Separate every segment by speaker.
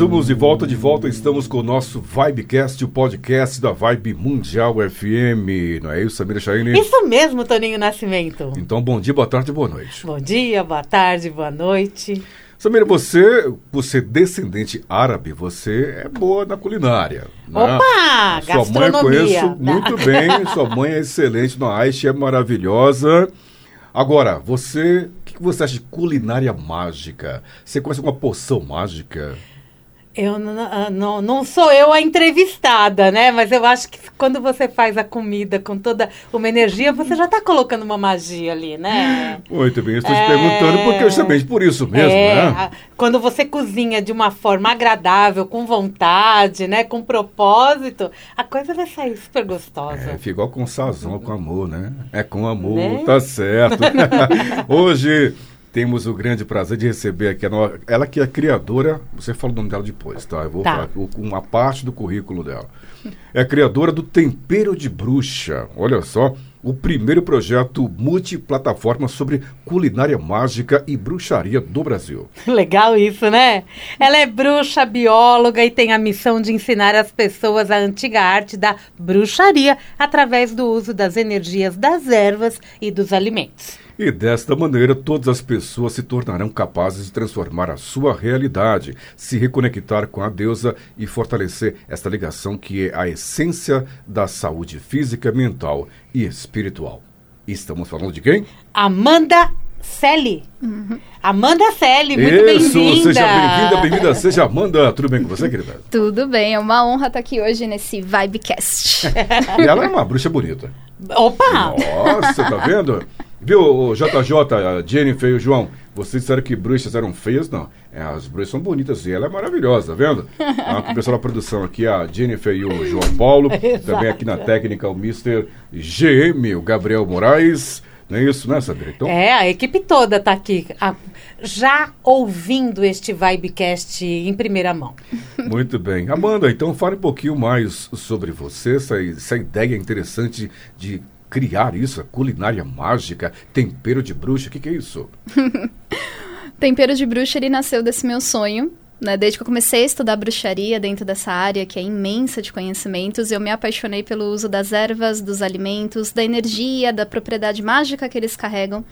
Speaker 1: Estamos de volta, de volta, estamos com o nosso Vibecast, o podcast da Vibe Mundial FM, não é isso, Samira Chaine?
Speaker 2: Isso mesmo, Toninho Nascimento.
Speaker 1: Então, bom dia, boa tarde, boa noite.
Speaker 2: Bom dia, boa tarde, boa noite.
Speaker 1: Samira, você, você é descendente árabe, você é boa na culinária. Né?
Speaker 2: Opa,
Speaker 1: Sua
Speaker 2: gastronomia.
Speaker 1: mãe eu conheço muito bem, sua mãe é excelente, no Aish é maravilhosa. Agora, você, o que que você acha de culinária mágica? Você conhece alguma poção mágica?
Speaker 2: Eu n- não, não sou eu a entrevistada, né? Mas eu acho que quando você faz a comida com toda uma energia, você já está colocando uma magia ali, né?
Speaker 1: Muito bem, eu estou te
Speaker 2: É.
Speaker 1: perguntando porque justamente por isso mesmo,
Speaker 2: é,
Speaker 1: né?
Speaker 2: quando você cozinha de uma forma agradável, com vontade, né? Com propósito, a coisa vai sair super gostosa.
Speaker 1: É, igual com sazão, com amor, né? É com amor,
Speaker 2: Né?
Speaker 1: tá certo. Hoje temos o grande prazer de receber aqui a no... ela que é criadora, você fala o nome dela depois, tá? Eu vou
Speaker 2: Tá.
Speaker 1: falar com uma parte do currículo dela. É criadora do Tempero de Bruxa. Olha só, o primeiro projeto multiplataforma sobre culinária mágica e bruxaria do Brasil.
Speaker 2: Legal isso, né? Ela é bruxa, bióloga e tem a missão de ensinar as pessoas a antiga arte da bruxaria através do uso das energias das ervas e dos alimentos.
Speaker 1: E desta maneira, todas as pessoas se tornarão capazes de transformar a sua realidade, se reconectar com a deusa e fortalecer esta ligação que é a essência da saúde física, mental e espiritual. Estamos falando de quem?
Speaker 2: Amanda Selle. Amanda Selle, muito
Speaker 1: Isso,
Speaker 2: bem-vinda.
Speaker 1: seja bem-vinda, bem-vinda, seja Amanda. Tudo bem com você, querida?
Speaker 3: Tudo bem, é uma honra estar aqui hoje nesse Vibecast.
Speaker 1: E ela é uma bruxa bonita.
Speaker 2: Opa!
Speaker 1: Nossa, tá vendo? Viu, o JJ, a Jennifer e o João? Vocês disseram que bruxas eram feias? Não. É, as bruxas são bonitas e ela é maravilhosa, tá vendo? Com o pessoal da produção aqui, a Jennifer e o João Paulo. Também aqui na técnica, o Mr. GM, o Gabriel Moraes. Não é isso, né, Sabrina? Então,
Speaker 2: É, a equipe toda está aqui, a- já ouvindo este Vibecast em primeira mão.
Speaker 1: muito bem. Amanda, então fale um pouquinho mais sobre você, essa, essa ideia interessante de criar isso, culinária mágica, tempero de bruxa. O que, que é isso?
Speaker 3: Tempero de bruxa, ele nasceu desse meu sonho. Né? Desde que eu comecei a estudar bruxaria dentro dessa área que é imensa de conhecimentos, eu me apaixonei pelo uso das ervas, dos alimentos, da energia, da propriedade mágica que eles carregam.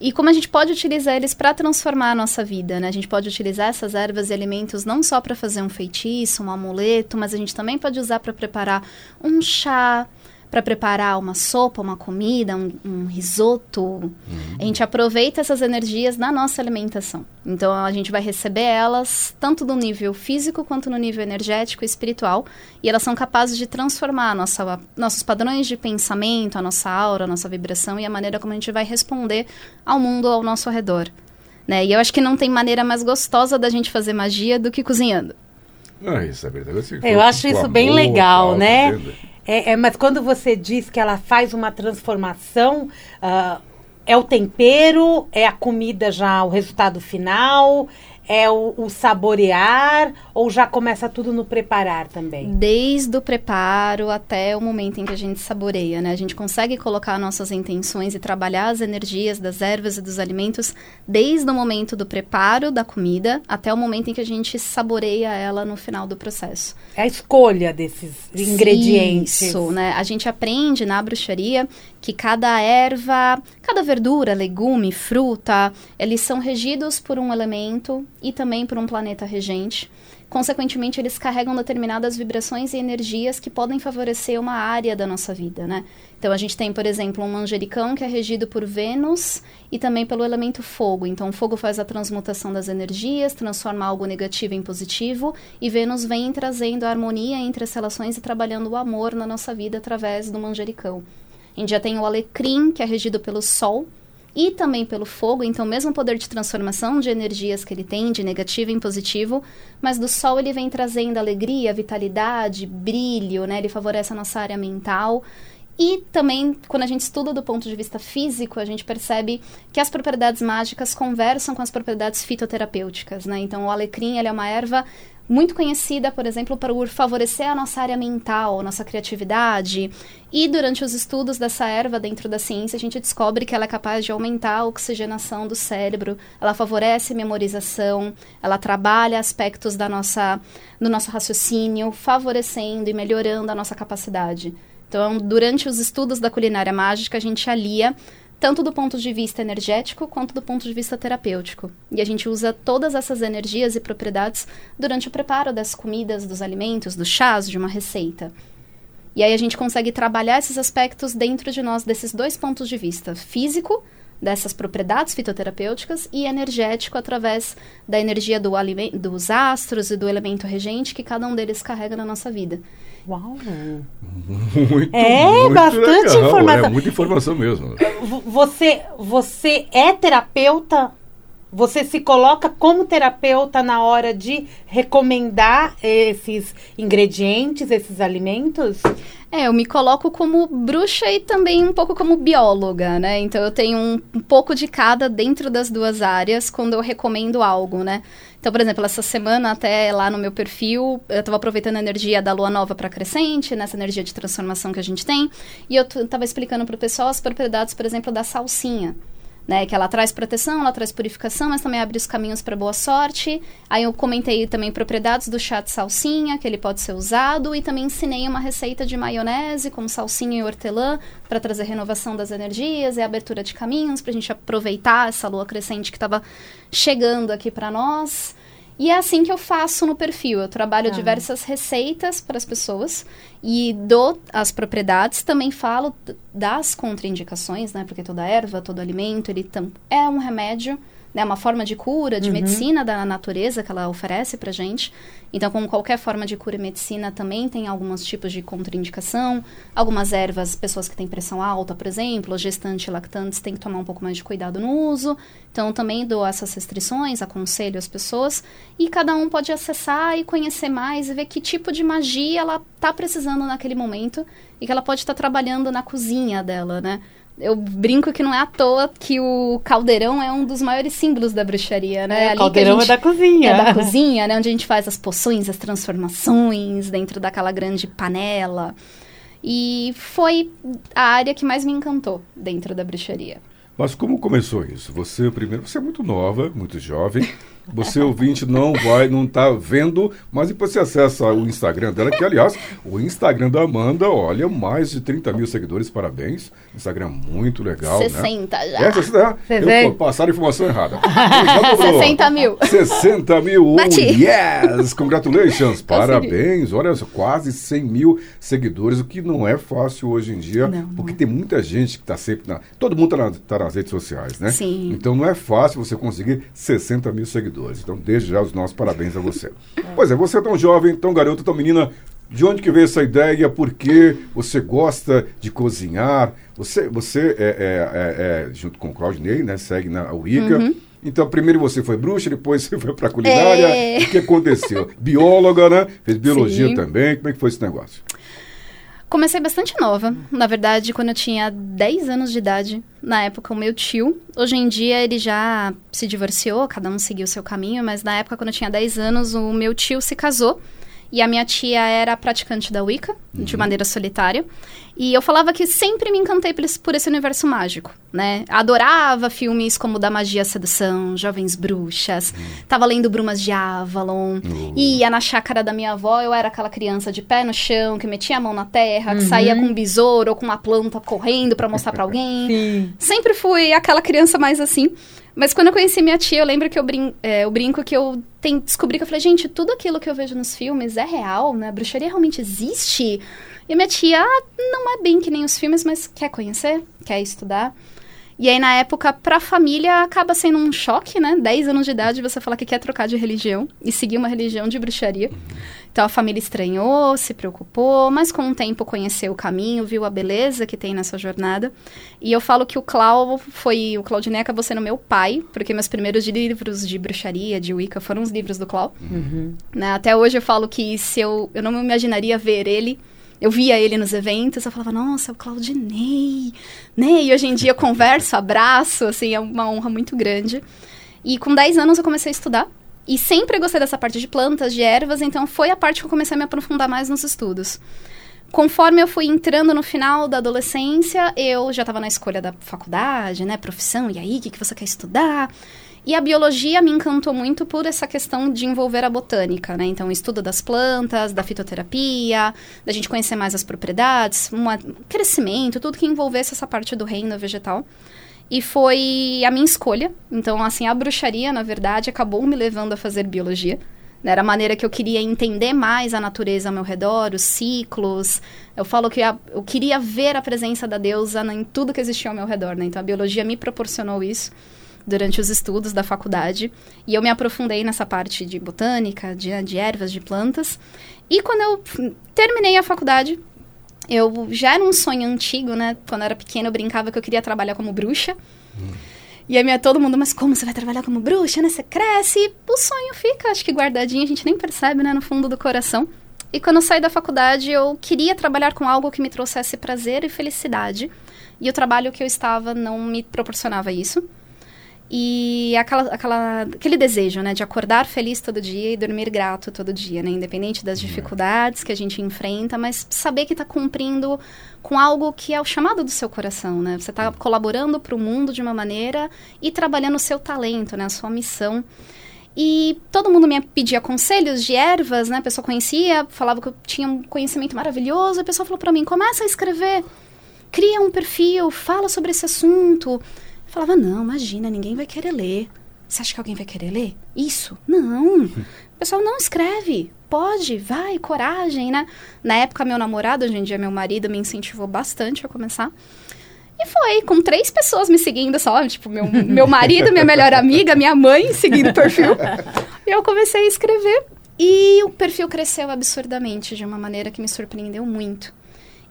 Speaker 3: E como a gente pode utilizar eles para transformar a nossa vida, né? A gente pode utilizar essas ervas e alimentos não só para fazer um feitiço, um amuleto, mas a gente também pode usar para preparar um chá, para preparar uma sopa, uma comida, um, um risoto. A gente aproveita essas energias na nossa alimentação. Então a gente vai receber elas tanto no nível físico quanto no nível energético e espiritual, e elas são capazes de transformar nossa, nossos padrões de pensamento, a nossa aura, a nossa vibração e a maneira como a gente vai responder ao mundo ao nosso redor. Né? E eu acho que não tem maneira mais gostosa da gente fazer magia do que cozinhando.
Speaker 1: Ah, isso é verdade. Você
Speaker 2: Eu acho isso bem
Speaker 1: amor,
Speaker 2: legal,
Speaker 1: tal,
Speaker 2: né?
Speaker 1: tá?
Speaker 2: É, é, mas quando você diz que ela faz uma transformação, ah, é o tempero, é a comida já o resultado final, é o, o saborear ou já começa tudo no preparar também?
Speaker 3: Desde o preparo até o momento em que a gente saboreia, né? A gente consegue colocar nossas intenções e trabalhar as energias das ervas e dos alimentos desde o momento do preparo da comida até o momento em que a gente saboreia ela no final do processo.
Speaker 2: É a escolha desses ingredientes.
Speaker 3: Isso, né? A gente aprende na bruxaria que cada erva, cada verdura, legume, fruta, eles são regidos por um elemento e também por um planeta regente. Consequentemente, eles carregam determinadas vibrações e energias que podem favorecer uma área da nossa vida, né? Então, a gente tem, por exemplo, um manjericão que é regido por Vênus e também pelo elemento fogo. Então, o fogo faz a transmutação das energias, transforma algo negativo em positivo, e Vênus vem trazendo a harmonia entre as relações e trabalhando o amor na nossa vida através do manjericão. A gente já tem o alecrim, que é regido pelo sol, e também pelo fogo, então mesmo poder de transformação de energias que ele tem, de negativo em positivo, mas do sol ele vem trazendo alegria, vitalidade, brilho, né? Ele favorece a nossa área mental. E também, quando a gente estuda do ponto de vista físico, a gente percebe que as propriedades mágicas conversam com as propriedades fitoterapêuticas, né? Então, o alecrim, ele é uma erva muito conhecida, por exemplo, por favorecer a nossa área mental, nossa criatividade. E durante os estudos dessa erva dentro da ciência, a gente descobre que ela é capaz de aumentar a oxigenação do cérebro, ela favorece memorização, ela trabalha aspectos da nossa, do nosso raciocínio, favorecendo e melhorando a nossa capacidade. Então, durante os estudos da culinária mágica, a gente alia tanto do ponto de vista energético quanto do ponto de vista terapêutico. E a gente usa todas essas energias e propriedades durante o preparo das comidas, dos alimentos, dos chás, de uma receita. E aí a gente consegue trabalhar esses aspectos dentro de nós, desses dois pontos de vista: físico, dessas propriedades fitoterapêuticas, e energético, através da energia do dos astros e do elemento regente que cada um deles carrega na nossa vida.
Speaker 2: Uau!
Speaker 1: Muito,
Speaker 2: é,
Speaker 1: muito
Speaker 2: bastante
Speaker 1: legal.
Speaker 2: informação.
Speaker 1: É muita informação mesmo.
Speaker 2: Você, você é terapeuta? Você se coloca como terapeuta na hora de recomendar esses ingredientes, esses alimentos?
Speaker 3: É, eu me coloco como bruxa e também um pouco como bióloga, né? Então eu tenho um, um pouco de cada dentro das duas áreas quando eu recomendo algo, né? Então, por exemplo, essa semana até lá no meu perfil, eu estava aproveitando a energia da lua nova para crescente, nessa energia de transformação que a gente tem, e eu estava explicando para o pessoal as propriedades, por exemplo, da salsinha né? Que ela traz proteção, ela traz purificação, mas também abre os caminhos para boa sorte. Aí eu comentei também propriedades do chá de salsinha, que ele pode ser usado, e também ensinei uma receita de maionese com salsinha e hortelã para trazer renovação das energias e abertura de caminhos para a gente aproveitar essa lua crescente que estava chegando aqui para nós. E é assim que eu faço no perfil. Eu trabalho ah. diversas receitas para as pessoas e dou as propriedades. Também falo das contraindicações, né? Porque toda erva, todo alimento, ele é um remédio né, uma forma de cura, de uhum. medicina da natureza que ela oferece para gente. Então, como qualquer forma de cura e medicina, também tem alguns tipos de contraindicação. Algumas ervas, pessoas que têm pressão alta, por exemplo, gestantes e lactantes, têm que tomar um pouco mais de cuidado no uso. Então, também dou essas restrições, aconselho as pessoas. E cada um pode acessar e conhecer mais e ver que tipo de magia ela está precisando naquele momento e que ela pode estar tá trabalhando na cozinha dela, né? Eu brinco que não é à toa que o caldeirão é um dos maiores símbolos da bruxaria, né?
Speaker 2: É, o caldeirão gente, é da cozinha.
Speaker 3: É da cozinha, né? Onde a gente faz as poções, as transformações dentro daquela grande panela. E foi a área que mais me encantou dentro da bruxaria.
Speaker 1: Mas como começou isso? Você primeiro, você é muito nova, muito jovem. Você ouvinte não vai, não está vendo, mas depois você acessa o Instagram dela, que aliás, o Instagram da Amanda, olha, mais de 30 mil seguidores, parabéns. Instagram muito legal,
Speaker 3: 60
Speaker 1: né?
Speaker 3: já.
Speaker 1: É, 60, eu passaram a informação errada.
Speaker 3: 60 mil.
Speaker 1: 60 mil,
Speaker 3: Bati.
Speaker 1: yes! Congratulations, parabéns. Olha, quase 100 mil seguidores, o que não é fácil hoje em dia, não, porque não. tem muita gente que está sempre na... Todo mundo está na, tá nas redes sociais, né?
Speaker 3: Sim.
Speaker 1: Então não é fácil você conseguir 60 mil seguidores Então, desde já, os nossos parabéns a você. Pois é, você é tão jovem, tão garoto, tão menina. De onde que veio essa ideia? Por que você gosta de cozinhar? Você, você é, é, é, é junto com o Claudinei, né? Segue na Wicca. Uhum. Então, primeiro você foi bruxa, depois você foi para culinária. É. O que aconteceu? Bióloga, né? Fez biologia Sim. também. Como é que foi esse negócio?
Speaker 3: Comecei bastante nova. Na verdade, quando eu tinha 10 anos de idade, na época, o meu tio. Hoje em dia, ele já se divorciou, cada um seguiu o seu caminho, mas na época, quando eu tinha 10 anos, o meu tio se casou e a minha tia era praticante da Wicca, uhum. de maneira solitária. E eu falava que sempre me encantei por esse, por esse universo mágico, né? Adorava filmes como Da Magia a Sedução, Jovens Bruxas. Uhum. Tava lendo Brumas de Avalon. Uhum. Ia na chácara da minha avó, eu era aquela criança de pé no chão, que metia a mão na terra, que uhum. saía com um besouro ou com uma planta correndo para mostrar para alguém.
Speaker 2: Sim.
Speaker 3: Sempre fui aquela criança mais assim. Mas quando eu conheci minha tia, eu lembro que eu, brin é, eu brinco que eu tem, descobri que eu falei, gente, tudo aquilo que eu vejo nos filmes é real, né? A bruxaria realmente existe. E minha tia, ah, não é bem que nem os filmes, mas quer conhecer? Quer estudar? E aí, na época, pra família, acaba sendo um choque, né? 10 anos de idade, você falar que quer trocar de religião e seguir uma religião de bruxaria. Então, a família estranhou, se preocupou, mas com o tempo conheceu o caminho, viu a beleza que tem nessa jornada. E eu falo que o Clau foi... O Claudinei acabou sendo meu pai, porque meus primeiros livros de bruxaria, de Wicca, foram os livros do Clau. Uhum. Né? Até hoje eu falo que se eu... Eu não me imaginaria ver ele eu via ele nos eventos, eu falava, nossa, o Claudinei, né? E hoje em dia eu converso, abraço, assim, é uma honra muito grande. E com 10 anos eu comecei a estudar. E sempre gostei dessa parte de plantas, de ervas, então foi a parte que eu comecei a me aprofundar mais nos estudos. Conforme eu fui entrando no final da adolescência, eu já estava na escolha da faculdade, né, profissão, e aí, o que, que você quer estudar? E a biologia me encantou muito por essa questão de envolver a botânica, né? Então, o estudo das plantas, da fitoterapia, da gente conhecer mais as propriedades, um crescimento, tudo que envolvesse essa parte do reino vegetal. E foi a minha escolha. Então, assim, a bruxaria, na verdade, acabou me levando a fazer biologia. Era a maneira que eu queria entender mais a natureza ao meu redor, os ciclos. Eu falo que eu queria ver a presença da deusa em tudo que existia ao meu redor, né? Então, a biologia me proporcionou isso durante os estudos da faculdade. E eu me aprofundei nessa parte de botânica, de, de ervas, de plantas. E quando eu terminei a faculdade, eu já era um sonho antigo, né? Quando eu era pequena, eu brincava que eu queria trabalhar como bruxa. Hum. E aí, minha, todo mundo, mas como você vai trabalhar como bruxa, né? Você cresce e o sonho fica, acho que guardadinho, a gente nem percebe, né? No fundo do coração. E quando eu saí da faculdade, eu queria trabalhar com algo que me trouxesse prazer e felicidade. E o trabalho que eu estava não me proporcionava isso. E aquela, aquela, aquele desejo, né, de acordar feliz todo dia e dormir grato todo dia, né, independente das uhum. dificuldades que a gente enfrenta, mas saber que está cumprindo com algo que é o chamado do seu coração, né? Você está colaborando para o mundo de uma maneira e trabalhando o seu talento, né, a sua missão. E todo mundo me pedia conselhos de ervas, né? A pessoa conhecia, falava que eu tinha um conhecimento maravilhoso. A pessoa falou para mim: começa a escrever, cria um perfil, fala sobre esse assunto. Falava, não, imagina, ninguém vai querer ler. Você acha que alguém vai querer ler? Isso? Não. O pessoal não escreve. Pode, vai, coragem, né? Na época, meu namorado, hoje em dia meu marido, me incentivou bastante a começar. E foi, com três pessoas me seguindo só, tipo, meu, meu marido, minha melhor amiga, minha mãe seguindo o perfil. E eu comecei a escrever. E o perfil cresceu absurdamente, de uma maneira que me surpreendeu muito.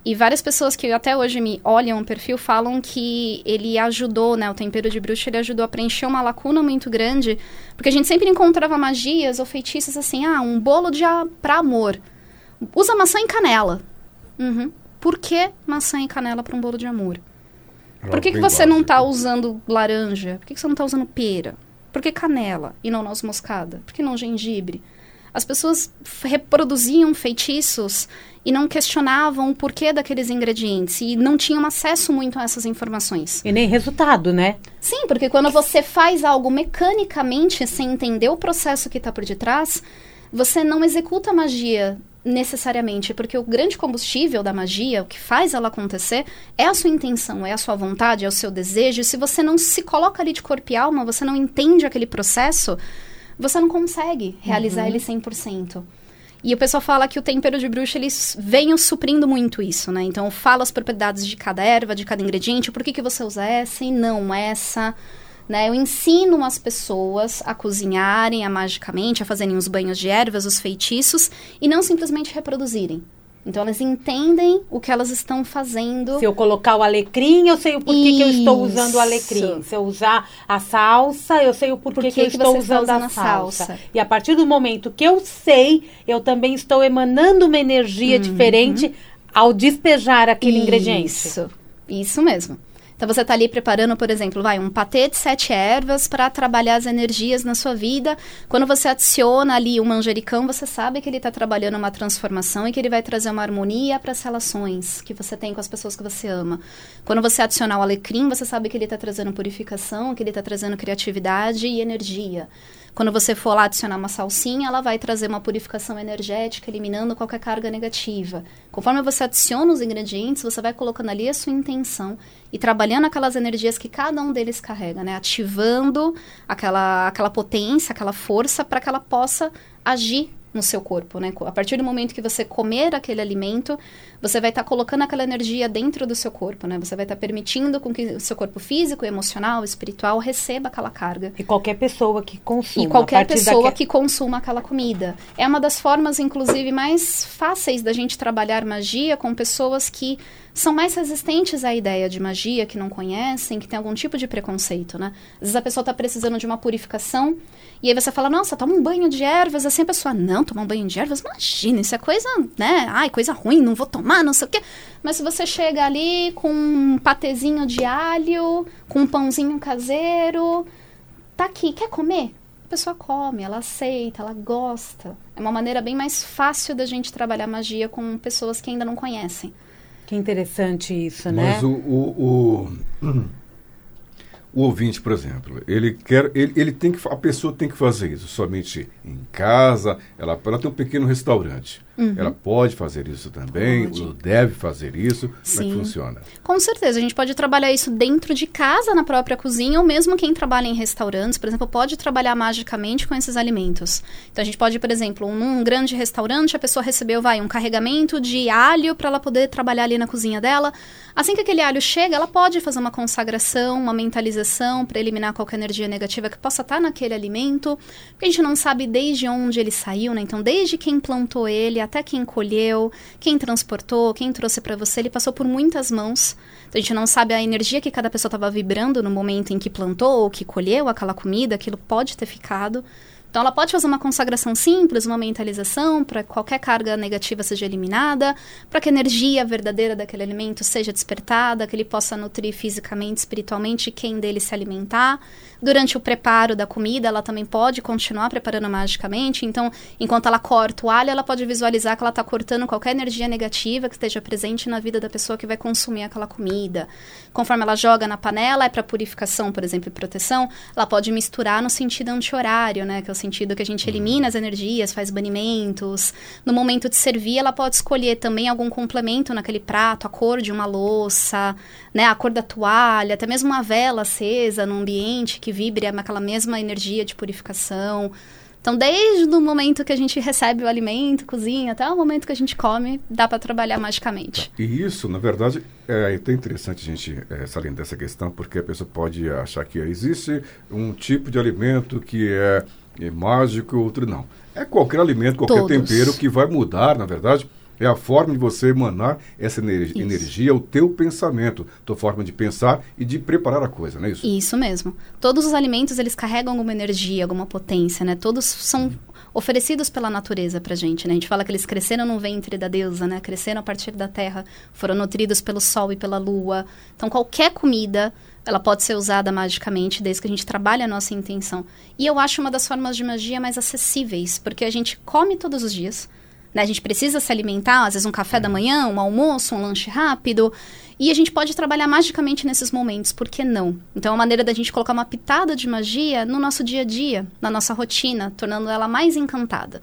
Speaker 3: E várias pessoas que até hoje me olham o perfil falam que ele ajudou, né? O tempero de bruxa, ele ajudou a preencher uma lacuna muito grande. Porque a gente sempre encontrava magias ou feitiços assim, ah, um bolo de a, pra amor. Usa maçã e canela. Uhum. Por que maçã e canela para um bolo de amor? Por que, que você não está usando laranja? Por que, que você não está usando pera? Por que canela e não noz moscada? Por que não gengibre? As pessoas reproduziam feitiços e não questionavam o porquê daqueles ingredientes e não tinham acesso muito a essas informações.
Speaker 2: E nem resultado, né?
Speaker 3: Sim, porque quando você faz algo mecanicamente sem entender o processo que está por detrás, você não executa magia necessariamente, porque o grande combustível da magia, o que faz ela acontecer, é a sua intenção, é a sua vontade, é o seu desejo. E se você não se coloca ali de corpo e alma, você não entende aquele processo, você não consegue realizar uhum. ele 100%. E o pessoal fala que o tempero de bruxa, eles vem suprindo muito isso, né? Então, fala as propriedades de cada erva, de cada ingrediente, por que, que você usa essa e não essa, né? Eu ensino as pessoas a cozinharem, a magicamente, a fazerem os banhos de ervas, os feitiços, e não simplesmente reproduzirem. Então elas entendem o que elas estão fazendo.
Speaker 2: Se eu colocar o alecrim, eu sei o porquê Isso. que eu estou usando o alecrim. Se eu usar a salsa, eu sei o porquê que, que eu estou usando, usando, a salsa. salsa. E a partir do momento que eu sei, eu também estou emanando uma energia uhum. diferente ao despejar aquele
Speaker 3: Isso.
Speaker 2: ingrediente.
Speaker 3: Isso, isso mesmo. Então você está ali preparando, por exemplo, vai um patê de sete ervas para trabalhar as energias na sua vida. Quando você adiciona ali o manjericão, você sabe que ele está trabalhando uma transformação e que ele vai trazer uma harmonia para as relações que você tem com as pessoas que você ama. Quando você adicionar o alecrim, você sabe que ele está trazendo purificação, que ele está trazendo criatividade e energia. Quando você for lá adicionar uma salsinha, ela vai trazer uma purificação energética, eliminando qualquer carga negativa. Conforme você adiciona os ingredientes, você vai colocando ali a sua intenção e trabalhando aquelas energias que cada um deles carrega, né? Ativando aquela, aquela potência, aquela força para que ela possa agir no seu corpo, né? A partir do momento que você comer aquele alimento, você vai estar tá colocando aquela energia dentro do seu corpo, né? Você vai estar tá permitindo com que o seu corpo físico, emocional, espiritual receba aquela carga.
Speaker 2: E qualquer pessoa que consuma.
Speaker 3: E qualquer pessoa que consuma aquela comida. É uma das formas, inclusive, mais fáceis da gente trabalhar magia com pessoas que são mais resistentes à ideia de magia, que não conhecem, que tem algum tipo de preconceito, né? Às vezes a pessoa está precisando de uma purificação e aí você fala, nossa, toma um banho de ervas. Assim a pessoa, não, tomar um banho de ervas? Imagina, isso é coisa, né? Ai, coisa ruim, não vou tomar não sei o quê. Mas se você chega ali com um patezinho de alho, com um pãozinho caseiro, tá aqui, quer comer? A pessoa come, ela aceita, ela gosta. É uma maneira bem mais fácil da gente trabalhar magia com pessoas que ainda não conhecem.
Speaker 2: Que interessante isso, né?
Speaker 1: Mas o, o, o, o ouvinte, por exemplo, ele quer, ele, ele tem que, a pessoa tem que fazer isso somente em casa. Ela, ela tem um pequeno restaurante. Uhum. Ela pode fazer isso também, pode. deve fazer isso. Sim. Como é que funciona?
Speaker 3: Com certeza, a gente pode trabalhar isso dentro de casa, na própria cozinha, ou mesmo quem trabalha em restaurantes, por exemplo, pode trabalhar magicamente com esses alimentos. Então a gente pode, por exemplo, num grande restaurante, a pessoa recebeu, vai, um carregamento de alho para ela poder trabalhar ali na cozinha dela. Assim que aquele alho chega, ela pode fazer uma consagração, uma mentalização para eliminar qualquer energia negativa que possa estar naquele alimento, porque a gente não sabe desde onde ele saiu, né? Então, desde quem plantou ele até quem colheu, quem transportou, quem trouxe para você, ele passou por muitas mãos. Então, a gente não sabe a energia que cada pessoa estava vibrando no momento em que plantou ou que colheu aquela comida, aquilo pode ter ficado. Então, ela pode fazer uma consagração simples, uma mentalização, para qualquer carga negativa seja eliminada, para que a energia verdadeira daquele alimento seja despertada, que ele possa nutrir fisicamente, espiritualmente quem dele se alimentar. Durante o preparo da comida, ela também pode continuar preparando magicamente. Então, enquanto ela corta o alho, ela pode visualizar que ela está cortando qualquer energia negativa que esteja presente na vida da pessoa que vai consumir aquela comida. Conforme ela joga na panela, é para purificação, por exemplo, e proteção, ela pode misturar no sentido anti-horário, né? Que é o sentido que a gente elimina as energias, faz banimentos. No momento de servir, ela pode escolher também algum complemento naquele prato, a cor de uma louça, né, a cor da toalha, até mesmo uma vela acesa no ambiente que vibre aquela mesma energia de purificação. Então, desde o momento que a gente recebe o alimento, cozinha, até o momento que a gente come, dá para trabalhar magicamente.
Speaker 1: E isso, na verdade, é até interessante a gente é, salientar essa questão, porque a pessoa pode achar que existe um tipo de alimento que é é mágico, outro não. É qualquer alimento, qualquer Todos. tempero que vai mudar, na verdade, é a forma de você emanar essa energia, energia, o teu pensamento, tua forma de pensar e de preparar a coisa, não é isso?
Speaker 3: Isso mesmo. Todos os alimentos, eles carregam alguma energia, alguma potência, né? Todos são oferecidos pela natureza pra gente, né? A gente fala que eles cresceram no ventre da deusa, né? Cresceram a partir da terra, foram nutridos pelo sol e pela lua. Então, qualquer comida ela pode ser usada magicamente desde que a gente trabalhe a nossa intenção. E eu acho uma das formas de magia mais acessíveis, porque a gente come todos os dias, né? A gente precisa se alimentar, às vezes um café da manhã, um almoço, um lanche rápido, e a gente pode trabalhar magicamente nesses momentos, por que não? Então é uma maneira da gente colocar uma pitada de magia no nosso dia a dia, na nossa rotina, tornando ela mais encantada.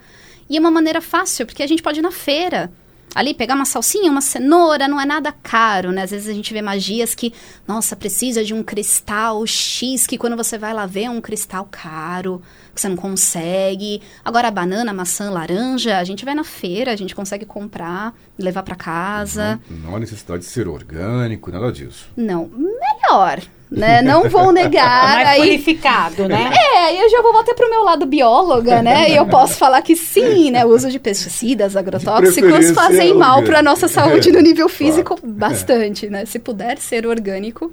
Speaker 3: E é uma maneira fácil, porque a gente pode ir na feira, ali pegar uma salsinha, uma cenoura, não é nada caro, né? Às vezes a gente vê magias que, nossa, precisa de um cristal X, que quando você vai lá ver é um cristal caro, que você não consegue. Agora, banana, maçã, laranja, a gente vai na feira, a gente consegue comprar, levar para casa.
Speaker 1: Não, não há necessidade de ser orgânico, nada disso.
Speaker 3: Não, melhor né? Não vou negar.
Speaker 2: Mais aí, purificado, né?
Speaker 3: É, aí eu já vou até pro meu lado bióloga, né? E eu posso falar que sim, né? O uso de pesticidas, agrotóxicos fazem mal para nossa saúde no nível físico claro. bastante, né? Se puder ser orgânico,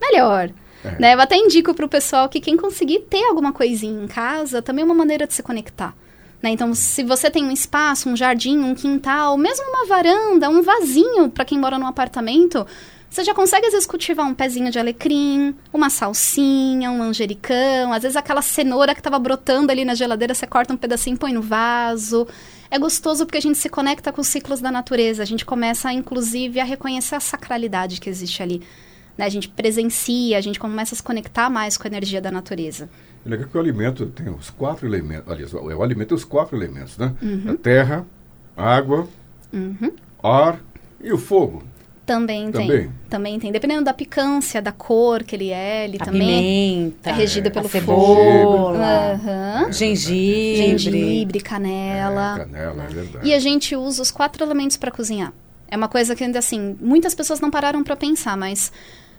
Speaker 3: melhor. É. Né? Eu até indico pro pessoal que quem conseguir ter alguma coisinha em casa, também é uma maneira de se conectar. Né? Então, se você tem um espaço, um jardim, um quintal, mesmo uma varanda, um vasinho para quem mora num apartamento, você já consegue, às vezes, cultivar um pezinho de alecrim, uma salsinha, um manjericão, às vezes aquela cenoura que estava brotando ali na geladeira, você corta um pedacinho e põe no vaso. É gostoso porque a gente se conecta com os ciclos da natureza, a gente começa, inclusive, a reconhecer a sacralidade que existe ali. Né? A gente presencia, a gente começa a se conectar mais com a energia da natureza.
Speaker 1: É legal que o alimento tem os quatro elementos, aliás, o alimento tem os quatro elementos, né? Uhum. A terra, a água, uhum. ar e o fogo.
Speaker 3: Também, também tem. Também tem. Dependendo da picância, da cor que ele é, ele
Speaker 2: a
Speaker 3: também
Speaker 2: pimenta,
Speaker 3: é regido pelo
Speaker 2: fogo. Uhum. Gengibre.
Speaker 3: Gengibre, canela.
Speaker 1: É, canela, é verdade.
Speaker 3: E a gente usa os quatro elementos para cozinhar. É uma coisa que ainda assim, muitas pessoas não pararam para pensar, mas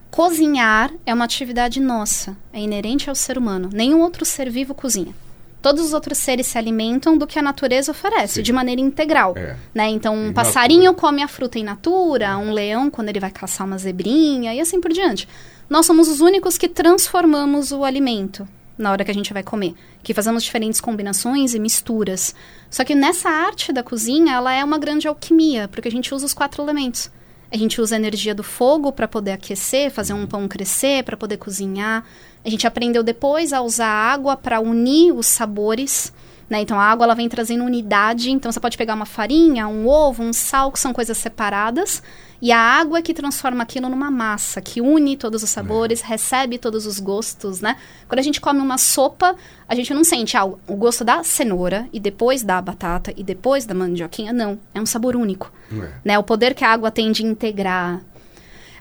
Speaker 3: cozinhar é uma atividade nossa, é inerente ao ser humano. Nenhum outro ser vivo cozinha todos os outros seres se alimentam do que a natureza oferece, Sim. de maneira integral. É. Né? Então, um passarinho come a fruta in natura, um leão quando ele vai caçar uma zebrinha e assim por diante. Nós somos os únicos que transformamos o alimento. na hora que a gente vai comer, que fazemos diferentes combinações e misturas. Só que nessa arte da cozinha, ela é uma grande alquimia, porque a gente usa os quatro elementos. A gente usa a energia do fogo para poder aquecer, fazer um pão crescer, para poder cozinhar. A gente aprendeu depois a usar água para unir os sabores. Né? Então a água ela vem trazendo unidade. Então você pode pegar uma farinha, um ovo, um sal, que são coisas separadas. E a água é que transforma aquilo numa massa, que une todos os sabores, é. recebe todos os gostos, né? Quando a gente come uma sopa, a gente não sente ah, o gosto da cenoura e depois da batata e depois da mandioquinha. Não, é um sabor único. É. Né? O poder que a água tem de integrar.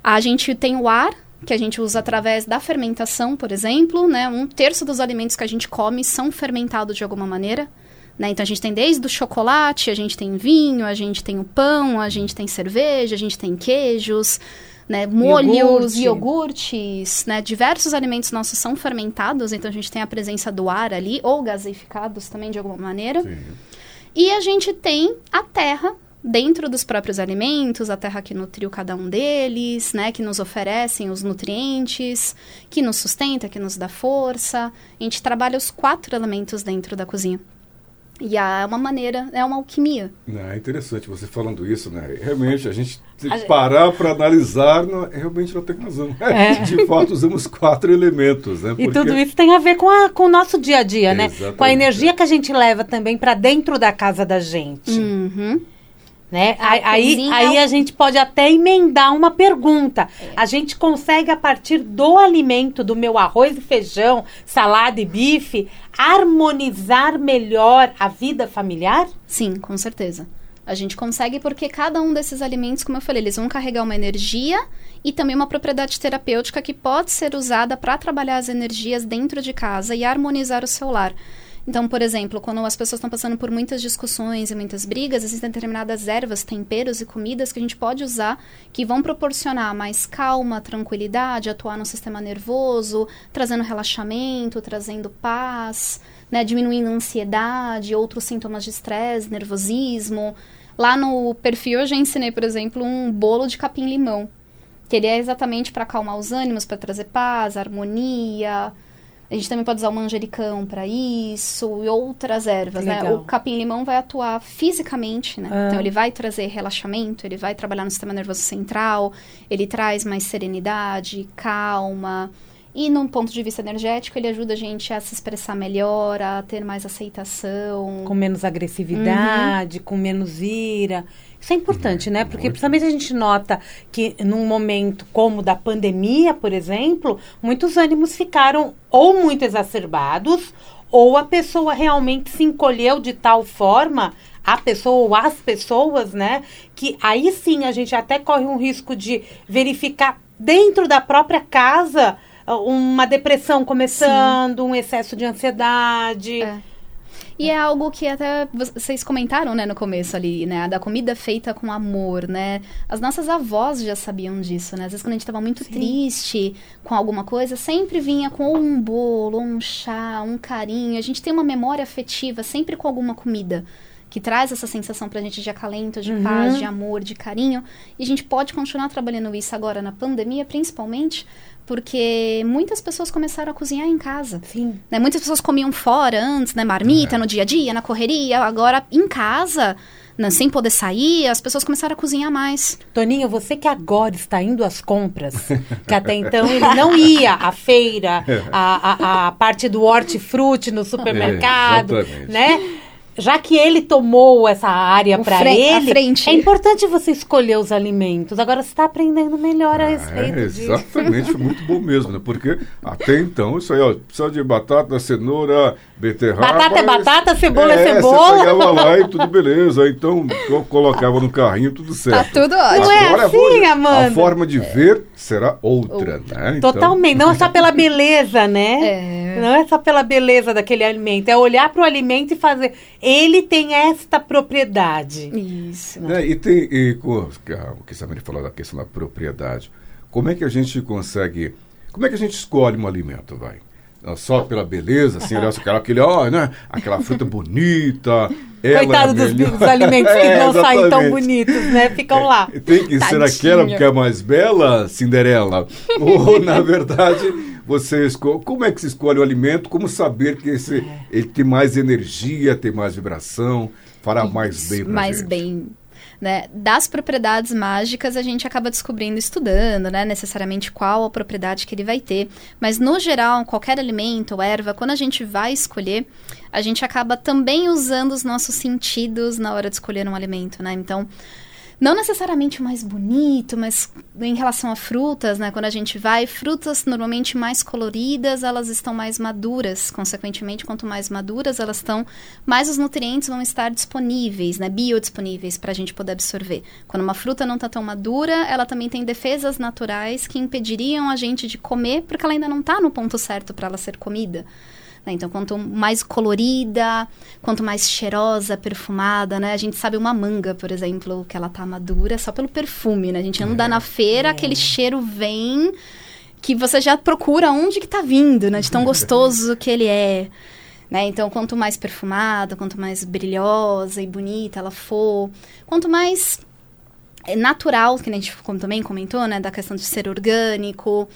Speaker 3: A gente tem o ar, que a gente usa através da fermentação, por exemplo, né? Um terço dos alimentos que a gente come são fermentados de alguma maneira. Né? Então a gente tem desde o chocolate, a gente tem vinho, a gente tem o pão, a gente tem cerveja, a gente tem queijos, né? molhos, Iogurte. iogurtes, né? Diversos alimentos nossos são fermentados, então a gente tem a presença do ar ali, ou gaseificados também de alguma maneira. Sim. E a gente tem a terra, dentro dos próprios alimentos, a terra que nutriu cada um deles, né, que nos oferecem os nutrientes, que nos sustenta, que nos dá força. A gente trabalha os quatro elementos dentro da cozinha. E é uma maneira, é uma alquimia.
Speaker 1: É interessante você falando isso, né? Realmente, a gente tem que parar para analisar, não, realmente não tem razão. É. De fato, usamos quatro elementos, né?
Speaker 2: Porque... E tudo isso tem a ver com, a, com o nosso dia a dia, né? Exatamente. Com a energia que a gente leva também para dentro da casa da gente.
Speaker 3: Uhum.
Speaker 2: Né? Aí, aí a gente pode até emendar uma pergunta. É. A gente consegue, a partir do alimento, do meu arroz e feijão, salada e bife, harmonizar melhor a vida familiar?
Speaker 3: Sim, com certeza. A gente consegue porque cada um desses alimentos, como eu falei, eles vão carregar uma energia e também uma propriedade terapêutica que pode ser usada para trabalhar as energias dentro de casa e harmonizar o seu lar. Então, por exemplo, quando as pessoas estão passando por muitas discussões e muitas brigas, existem determinadas ervas, temperos e comidas que a gente pode usar que vão proporcionar mais calma, tranquilidade, atuar no sistema nervoso, trazendo relaxamento, trazendo paz, né, diminuindo a ansiedade, outros sintomas de estresse, nervosismo. Lá no perfil eu já ensinei, por exemplo, um bolo de capim-limão, que ele é exatamente para acalmar os ânimos, para trazer paz, harmonia, a gente também pode usar o manjericão para isso e outras ervas, né? O capim-limão vai atuar fisicamente, né? Ah. Então, ele vai trazer relaxamento, ele vai trabalhar no sistema nervoso central, ele traz mais serenidade, calma. E, num ponto de vista energético, ele ajuda a gente a se expressar melhor, a ter mais aceitação.
Speaker 2: Com menos agressividade, uhum. com menos ira. Isso é importante, né? Porque principalmente a gente nota que num momento como da pandemia, por exemplo, muitos ânimos ficaram ou muito exacerbados, ou a pessoa realmente se encolheu de tal forma, a pessoa ou as pessoas, né? Que aí sim a gente até corre um risco de verificar dentro da própria casa ah, uma depressão começando, sim. um excesso de ansiedade. É.
Speaker 3: E é algo que até vocês comentaram, né, no começo ali, né? Da comida feita com amor, né? As nossas avós já sabiam disso, né? Às vezes quando a gente estava muito Sim. triste com alguma coisa, sempre vinha com um bolo, um chá, um carinho. A gente tem uma memória afetiva sempre com alguma comida que traz essa sensação pra gente de acalento, de uhum. paz, de amor, de carinho. E a gente pode continuar trabalhando isso agora na pandemia, principalmente, porque muitas pessoas começaram a cozinhar em casa.
Speaker 2: Sim.
Speaker 3: Né? Muitas pessoas comiam fora antes, né? Marmita, é. no dia a dia, na correria. Agora, em casa, né? sem poder sair, as pessoas começaram a cozinhar mais.
Speaker 2: Toninho, você que agora está indo às compras, que até então ele não ia à feira, a, a, a parte do hortifruti no supermercado, é, né? Já que ele tomou essa área para ele, é importante você escolher os alimentos. Agora você está aprendendo melhor a é, respeito
Speaker 1: é,
Speaker 2: disso.
Speaker 1: Exatamente, foi muito bom mesmo, né? Porque até então, isso aí, ó, precisa de batata, cenoura, beterraba.
Speaker 2: Batata é batata, cebola é, é cebola.
Speaker 1: Você pegava lá e tudo beleza. Então, colocava no carrinho, tudo certo.
Speaker 3: Tá tudo ótimo.
Speaker 2: Não é assim, Amanda?
Speaker 1: A forma de ver será outra, né?
Speaker 2: Então... Totalmente. Não é só pela beleza, né?
Speaker 3: É.
Speaker 2: Não é só pela beleza daquele alimento. É olhar para o alimento e fazer. Ele tem esta propriedade.
Speaker 3: Isso.
Speaker 1: É, e tem. E, o que Samir falou da questão da propriedade. Como é que a gente consegue. Como é que a gente escolhe um alimento, vai? Só pela beleza, assim, olhar aquela, aquele, ó, né? Aquela fruta bonita.
Speaker 2: Coitado
Speaker 1: é
Speaker 2: dos,
Speaker 1: melhor.
Speaker 2: dos alimentos que
Speaker 1: É,
Speaker 2: não saem tão bonitos, né? Ficam lá.
Speaker 1: Tem que ser
Speaker 3: Tadinho.
Speaker 1: aquela porque é mais bela, Cinderela. Ou, na verdade, você escolhe. Como é que se escolhe o alimento? Como saber que esse,
Speaker 2: É.
Speaker 1: ele tem mais energia, tem mais vibração, fará mais bem pra
Speaker 3: mais
Speaker 1: gente?
Speaker 3: bem. Né? Das propriedades mágicas, a gente acaba descobrindo estudando, né? Necessariamente qual a propriedade que ele vai ter. Mas, no geral, qualquer alimento ou erva, quando a gente vai escolher, a gente acaba também usando os nossos sentidos na hora de escolher um alimento, né? Então, não necessariamente o mais bonito, mas em relação a frutas, né? Quando a gente vai, frutas normalmente mais coloridas, elas estão mais maduras. Consequentemente, quanto mais maduras elas estão, mais os nutrientes vão estar disponíveis, né? Biodisponíveis para a gente poder absorver. Quando uma fruta não está tão madura, ela também tem defesas naturais que impediriam a gente de comer, porque ela ainda não está no ponto certo para ela ser comida. Né? Então, quanto mais colorida, quanto mais cheirosa, perfumada, né? A gente sabe uma manga, por exemplo, que ela tá madura só pelo perfume, né? A gente anda na feira, aquele cheiro vem que você já procura onde que tá vindo, né? De tão gostoso que ele é. Né? Então, quanto mais perfumada, quanto mais brilhosa e bonita ela for, quanto mais é, natural, que a gente como também comentou, né? Da questão de ser orgânico,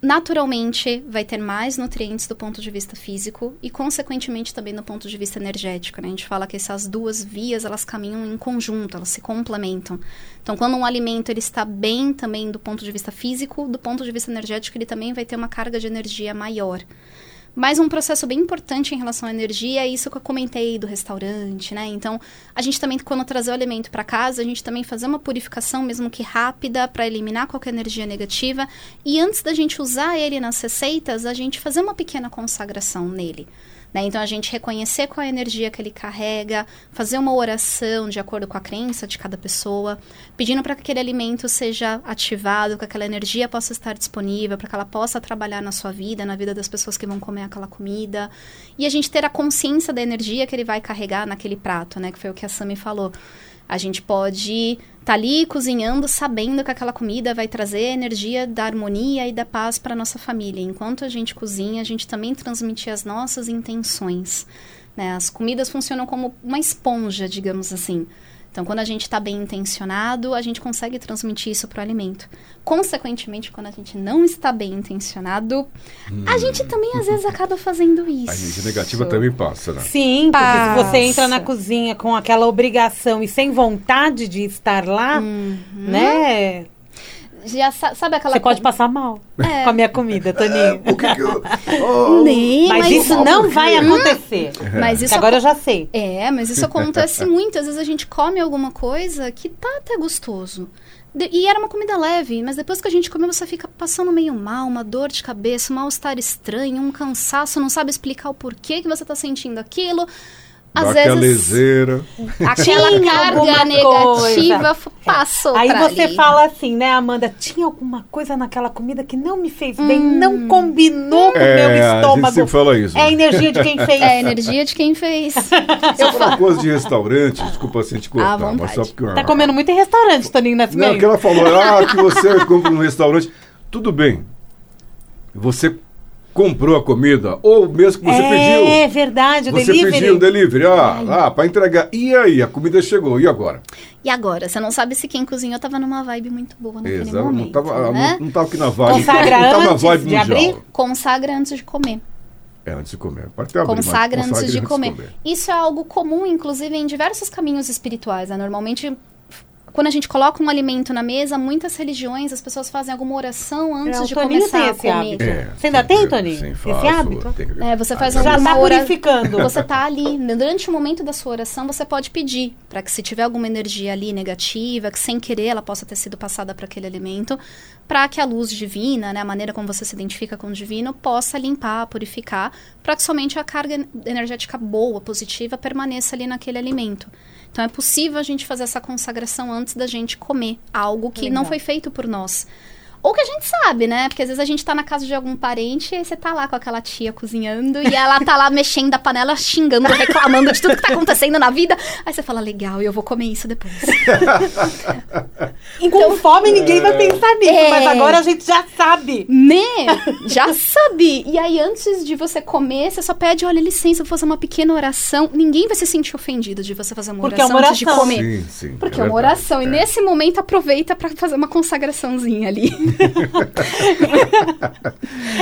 Speaker 3: naturalmente vai ter mais nutrientes do ponto de vista físico e consequentemente também do ponto de vista energético, né? A gente fala que essas duas vias elas caminham em conjunto, elas se complementam. Então, quando um alimento ele está bem também do ponto de vista físico, do ponto de vista energético, ele também vai ter uma carga de energia maior. Mas um processo bem importante em relação à energia é isso que eu comentei do restaurante, né? Então, a gente também, quando trazer o alimento para casa, a gente também fazer uma purificação, mesmo que rápida, para eliminar qualquer energia negativa. E antes da gente usar ele nas receitas, a gente fazer uma pequena consagração nele. Né? Então, a gente reconhecer qual é a energia que ele carrega, fazer uma oração de acordo com a crença de cada pessoa, pedindo para que aquele alimento seja ativado, que aquela energia possa estar disponível, para que ela possa trabalhar na sua vida, na vida das pessoas que vão comer aquela comida. E a gente ter a consciência da energia que ele vai carregar naquele prato, né? Que foi o que a Sami falou. A gente pode tá ali cozinhando sabendo que aquela comida vai trazer energia da harmonia e da paz para nossa família. Enquanto a gente cozinha, a gente também transmite as nossas intenções. Né? As comidas funcionam como uma esponja, digamos assim. Então, quando a gente está bem intencionado, a gente consegue transmitir isso para o alimento. Consequentemente, quando a gente não está bem intencionado, a gente também às vezes acaba fazendo isso.
Speaker 1: A energia negativa também passa, né?
Speaker 2: Sim, porque se você
Speaker 3: Passa.
Speaker 2: entra na cozinha com aquela obrigação e sem vontade de estar lá, né?
Speaker 3: Já sa- sabe aquela
Speaker 2: Você pode passar mal
Speaker 3: É.
Speaker 2: com a minha comida, Toninho.
Speaker 1: O que que eu... Oh,
Speaker 3: Nem,
Speaker 2: Mas,
Speaker 3: mas,
Speaker 2: isso não vai acontecer.
Speaker 3: mas
Speaker 2: Que
Speaker 3: isso
Speaker 2: agora eu já sei.
Speaker 3: É, mas isso acontece muito. Às vezes a gente come alguma coisa que tá até gostoso. De- e era uma comida leve, mas depois que a gente comeu, você fica passando meio mal, uma dor de cabeça, um mal-estar estranho, um cansaço, não sabe explicar o porquê que você tá sentindo aquilo. Às
Speaker 1: aquela
Speaker 3: vezes
Speaker 1: leseira.
Speaker 3: aquela
Speaker 2: Tinha
Speaker 3: carga
Speaker 2: alguma
Speaker 3: negativa
Speaker 2: coisa.
Speaker 3: passou
Speaker 2: Aí
Speaker 3: pra
Speaker 2: você
Speaker 3: ali.
Speaker 2: fala assim, né, Amanda? Tinha alguma coisa naquela comida que não me fez bem, não combinou com o meu
Speaker 1: É, a gente
Speaker 2: estômago.
Speaker 1: fala isso.
Speaker 2: É a energia de quem fez.
Speaker 3: É a energia de quem fez.
Speaker 1: Você fala coisa de restaurante, desculpa assim te cortar, mas só porque...
Speaker 2: Tá comendo muito em restaurante, Toninho
Speaker 1: Não,
Speaker 2: Nascimento.
Speaker 1: que ela falou, ah, que você compra no restaurante. Tudo bem. Você comprou a comida, ou mesmo que você
Speaker 2: é
Speaker 1: pediu.
Speaker 2: verdade, o
Speaker 1: Você
Speaker 2: delivery.
Speaker 1: pediu o delivery, ah, ah, pra entregar. E aí, a comida chegou, e agora?
Speaker 3: E agora? Você não sabe se quem cozinhou tava numa vibe muito boa naquele
Speaker 1: Exato,
Speaker 3: momento,
Speaker 1: não tava,
Speaker 3: né?
Speaker 1: não, não tava aqui na vibe.
Speaker 2: Consagra
Speaker 1: não tava na
Speaker 2: antes
Speaker 1: vibe
Speaker 2: de
Speaker 1: mundial.
Speaker 2: abrir?
Speaker 3: Consagra antes de comer.
Speaker 1: É, antes de comer. Pode abrir, mas
Speaker 3: consagra antes de comer. Isso é algo comum, inclusive, em diversos caminhos espirituais. Né? Normalmente, quando a gente coloca um alimento na mesa, muitas religiões, as pessoas fazem alguma oração antes
Speaker 2: É,
Speaker 3: de
Speaker 2: Toninho
Speaker 3: começar
Speaker 2: tem
Speaker 3: a
Speaker 2: esse
Speaker 3: comer.
Speaker 2: hábito.
Speaker 1: É,
Speaker 2: Você ainda tem,
Speaker 1: sim, sim,
Speaker 2: Esse hábito?
Speaker 1: que-
Speaker 3: É, você faz
Speaker 1: Ah,
Speaker 2: Já
Speaker 3: uma
Speaker 2: tá
Speaker 3: ora-
Speaker 2: purificando.
Speaker 3: Você tá ali, durante o momento da sua oração, você pode pedir para que se tiver alguma energia ali negativa, que sem querer ela possa ter sido passada para aquele alimento, para que a luz divina, né, a maneira como você se identifica com o divino, possa limpar, purificar, para que somente a carga energética boa, positiva, permaneça ali naquele alimento. Então é possível a gente fazer essa consagração antes da gente comer algo que não
Speaker 2: Legal.
Speaker 3: foi feito por nós. Ou que a gente sabe, né? Porque às vezes a gente tá na casa de algum parente e aí você tá lá com aquela tia cozinhando e ela tá lá mexendo a panela, xingando, reclamando de tudo que tá acontecendo na vida. Aí você fala, legal, eu vou comer isso depois.
Speaker 2: então, com fome ninguém vai pensar nisso, é... mas agora a gente já sabe.
Speaker 3: Né? Já sabe. E aí antes de você comer, você só pede, olha, licença, eu vou fazer uma pequena oração. Ninguém vai se sentir ofendido de você fazer uma
Speaker 2: Porque
Speaker 3: oração,
Speaker 2: é uma oração.
Speaker 3: antes de comer.
Speaker 1: Sim, sim,
Speaker 3: Porque é, é uma oração. É. E nesse momento aproveita para fazer uma consagraçãozinha ali.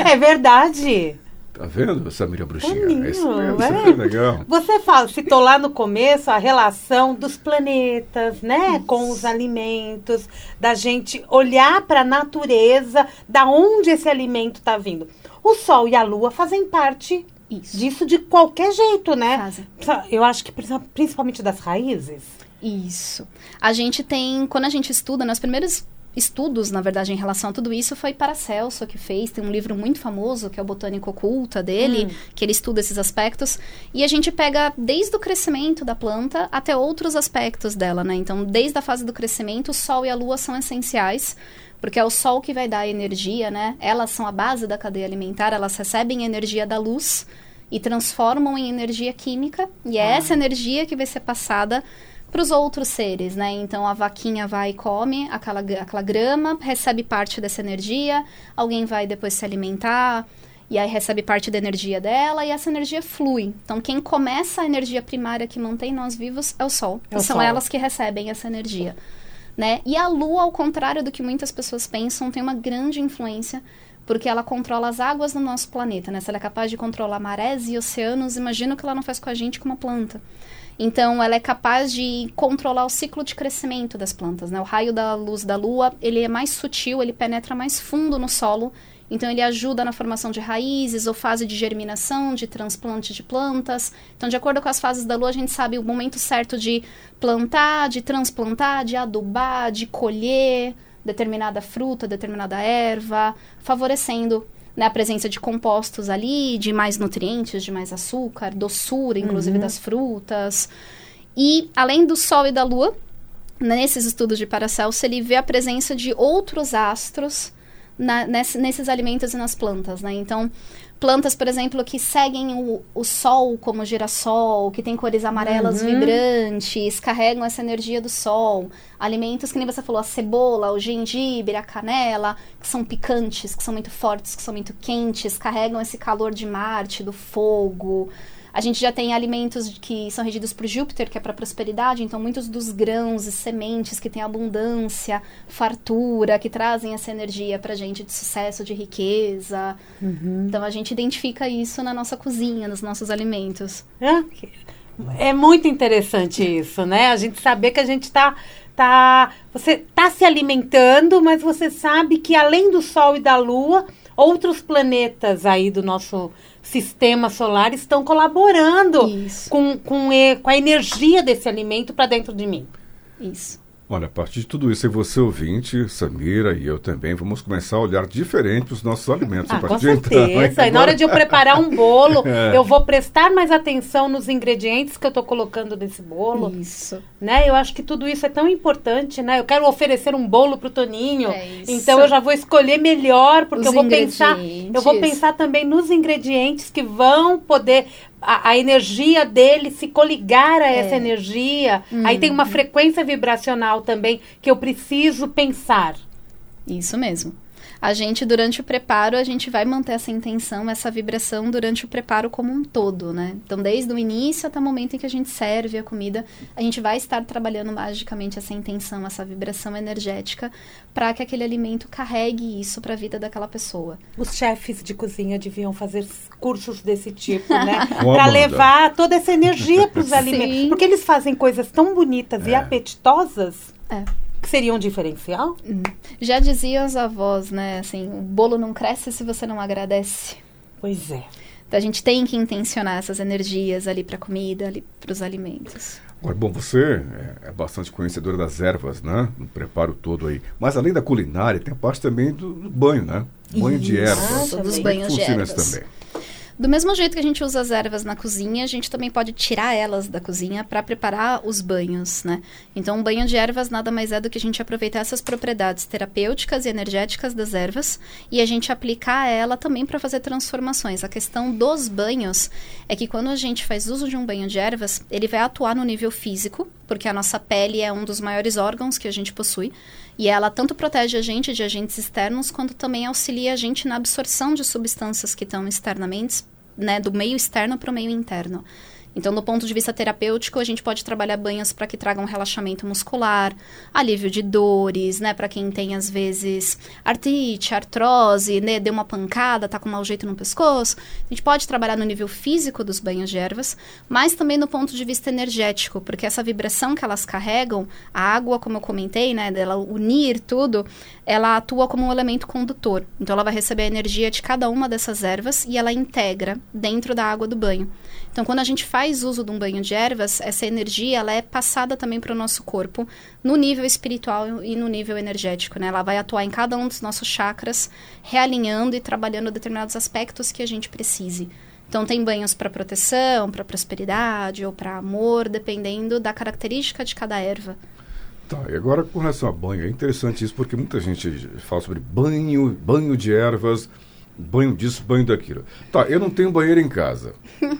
Speaker 2: É verdade.
Speaker 1: Tá vendo, Samira Bruxinha?
Speaker 2: É isso mesmo, é. legal. Você fala, citou lá no começo a relação dos planetas, né? Isso. Com os alimentos, da gente olhar para a natureza, da onde esse alimento está vindo. O Sol e a Lua fazem parte isso. disso de qualquer jeito, né? Fazem. Eu acho que principalmente das raízes.
Speaker 3: Isso. A gente tem, quando a gente estuda, nos primeiros estudos, na verdade, em relação a tudo isso foi Paracelso que fez. Tem um livro muito famoso, que é o Botânico Oculta dele, hum. que ele estuda esses aspectos. E a gente pega desde o crescimento da planta até outros aspectos dela, né? Então, desde a fase do crescimento, o Sol e a Lua são essenciais porque é o sol que vai dar energia, né? Elas são a base da cadeia alimentar, elas recebem energia da luz e transformam em energia química, e é ah. essa energia que vai ser passada para os outros seres, né? Então a vaquinha vai e come aquela, aquela grama, recebe parte dessa energia, alguém vai depois se alimentar e aí recebe parte da energia dela e essa energia flui. Então quem começa a energia primária que mantém nós vivos é o Sol. É o são sol. elas que recebem essa energia. Né? E a Lua, ao contrário do que muitas pessoas pensam, tem uma grande influência porque ela controla as águas no nosso planeta, né? Se ela é capaz de controlar marés e oceanos, imagina o que ela não faz com a gente com uma planta. Então, ela é capaz de controlar o ciclo de crescimento das plantas, né? O raio da luz da lua, ele é mais sutil, ele penetra mais fundo no solo, então ele ajuda na formação de raízes ou fase de germinação, de transplante de plantas. Então, de acordo com as fases da lua, a gente sabe o momento certo de plantar, de transplantar, de adubar, de colher determinada fruta, determinada erva, favorecendo né, a presença de compostos ali, de mais nutrientes, de mais açúcar, doçura, inclusive, uhum. das frutas. E, além do Sol e da Lua, nesses estudos de Paracelso, ele vê a presença de outros astros na, nesse, nesses alimentos e nas plantas, né? Então, plantas, por exemplo, que seguem o, o sol como girassol, que tem cores amarelas uhum. vibrantes, carregam essa energia do sol. Alimentos que nem você falou, a cebola, o gengibre, a canela, que são picantes, que são muito fortes, que são muito quentes, carregam esse calor de Marte, do fogo. A gente já tem alimentos que são regidos por Júpiter, que é para prosperidade, então muitos dos grãos e sementes que têm abundância, fartura, que trazem essa energia para gente de sucesso, de riqueza. Uhum. Então a gente identifica isso na nossa cozinha, nos nossos alimentos.
Speaker 2: É, é muito interessante isso, né? A gente saber que a gente está tá, você está se alimentando, mas você sabe que além do Sol e da Lua, outros planetas aí do nosso sistema solar estão colaborando com, com, com a energia desse alimento para dentro de mim.
Speaker 3: Isso.
Speaker 1: Olha, a partir de tudo isso, e você ouvinte, Samira e eu também, vamos começar a olhar diferente os nossos alimentos.
Speaker 2: Ah, com certeza. Então, na hora de eu preparar um bolo, é. eu vou prestar mais atenção nos ingredientes que eu estou colocando nesse bolo.
Speaker 3: Isso.
Speaker 2: Né? Eu acho que tudo isso é tão importante, né? Eu quero oferecer um bolo para o Toninho, é então eu já vou escolher melhor, porque os eu vou pensar, eu vou pensar também nos ingredientes que vão poder a, a, energia dele se coligar a é. essa energia. Aí tem uma uhum. frequência vibracional também que eu preciso pensar.
Speaker 3: Isso mesmo a gente, durante o preparo, a gente vai manter essa intenção, essa vibração durante o preparo como um todo, né? Então, desde o início até o momento em que a gente serve a comida, a gente vai estar trabalhando magicamente essa intenção, essa vibração energética, para que aquele alimento carregue isso para a vida daquela pessoa.
Speaker 2: Os chefes de cozinha deviam fazer cursos desse tipo, né? para levar toda essa energia para os alimentos. Porque eles fazem coisas tão bonitas é. e apetitosas.
Speaker 3: É
Speaker 2: que seria um diferencial?
Speaker 3: Já diziam os avós, né? Assim, o bolo não cresce se você não agradece.
Speaker 2: Pois é.
Speaker 3: Então a gente tem que intencionar essas energias ali para a comida, ali para os alimentos.
Speaker 1: Agora, bom, você é, é bastante conhecedora das ervas, né? No preparo todo aí. Mas além da culinária, tem a parte também do, do banho, né? Banho Isso. de ervas.
Speaker 3: Ah, dos banhos de ervas.
Speaker 1: também.
Speaker 3: Do mesmo jeito que a gente usa as ervas na cozinha, a gente também pode tirar elas da cozinha para preparar os banhos, né? Então, um banho de ervas nada mais é do que a gente aproveitar essas propriedades terapêuticas e energéticas das ervas e a gente aplicar ela também para fazer transformações. A questão dos banhos é que quando a gente faz uso de um banho de ervas, ele vai atuar no nível físico, porque a nossa pele é um dos maiores órgãos que a gente possui. E ela tanto protege a gente de agentes externos, quanto também auxilia a gente na absorção de substâncias que estão externamente, né, do meio externo para o meio interno. Então, do ponto de vista terapêutico, a gente pode trabalhar banhos para que tragam relaxamento muscular, alívio de dores, né? Para quem tem, às vezes, artrite, artrose, né? Deu uma pancada, tá com mau jeito no pescoço. A gente pode trabalhar no nível físico dos banhos de ervas, mas também no ponto de vista energético, porque essa vibração que elas carregam, a água, como eu comentei, né? Dela unir tudo, ela atua como um elemento condutor. Então, ela vai receber a energia de cada uma dessas ervas e ela integra dentro da água do banho. Então, quando a gente faz uso de um banho de ervas, essa energia ela é passada também para o nosso corpo no nível espiritual e no nível energético, né? Ela vai atuar em cada um dos nossos chakras, realinhando e trabalhando determinados aspectos que a gente precise. Então, tem banhos para proteção, para prosperidade ou para amor, dependendo da característica de cada erva.
Speaker 1: Tá, e agora com relação a banho, é interessante isso porque muita gente fala sobre banho, banho de ervas banho disso, banho daquilo. Tá, eu não tenho banheiro em casa.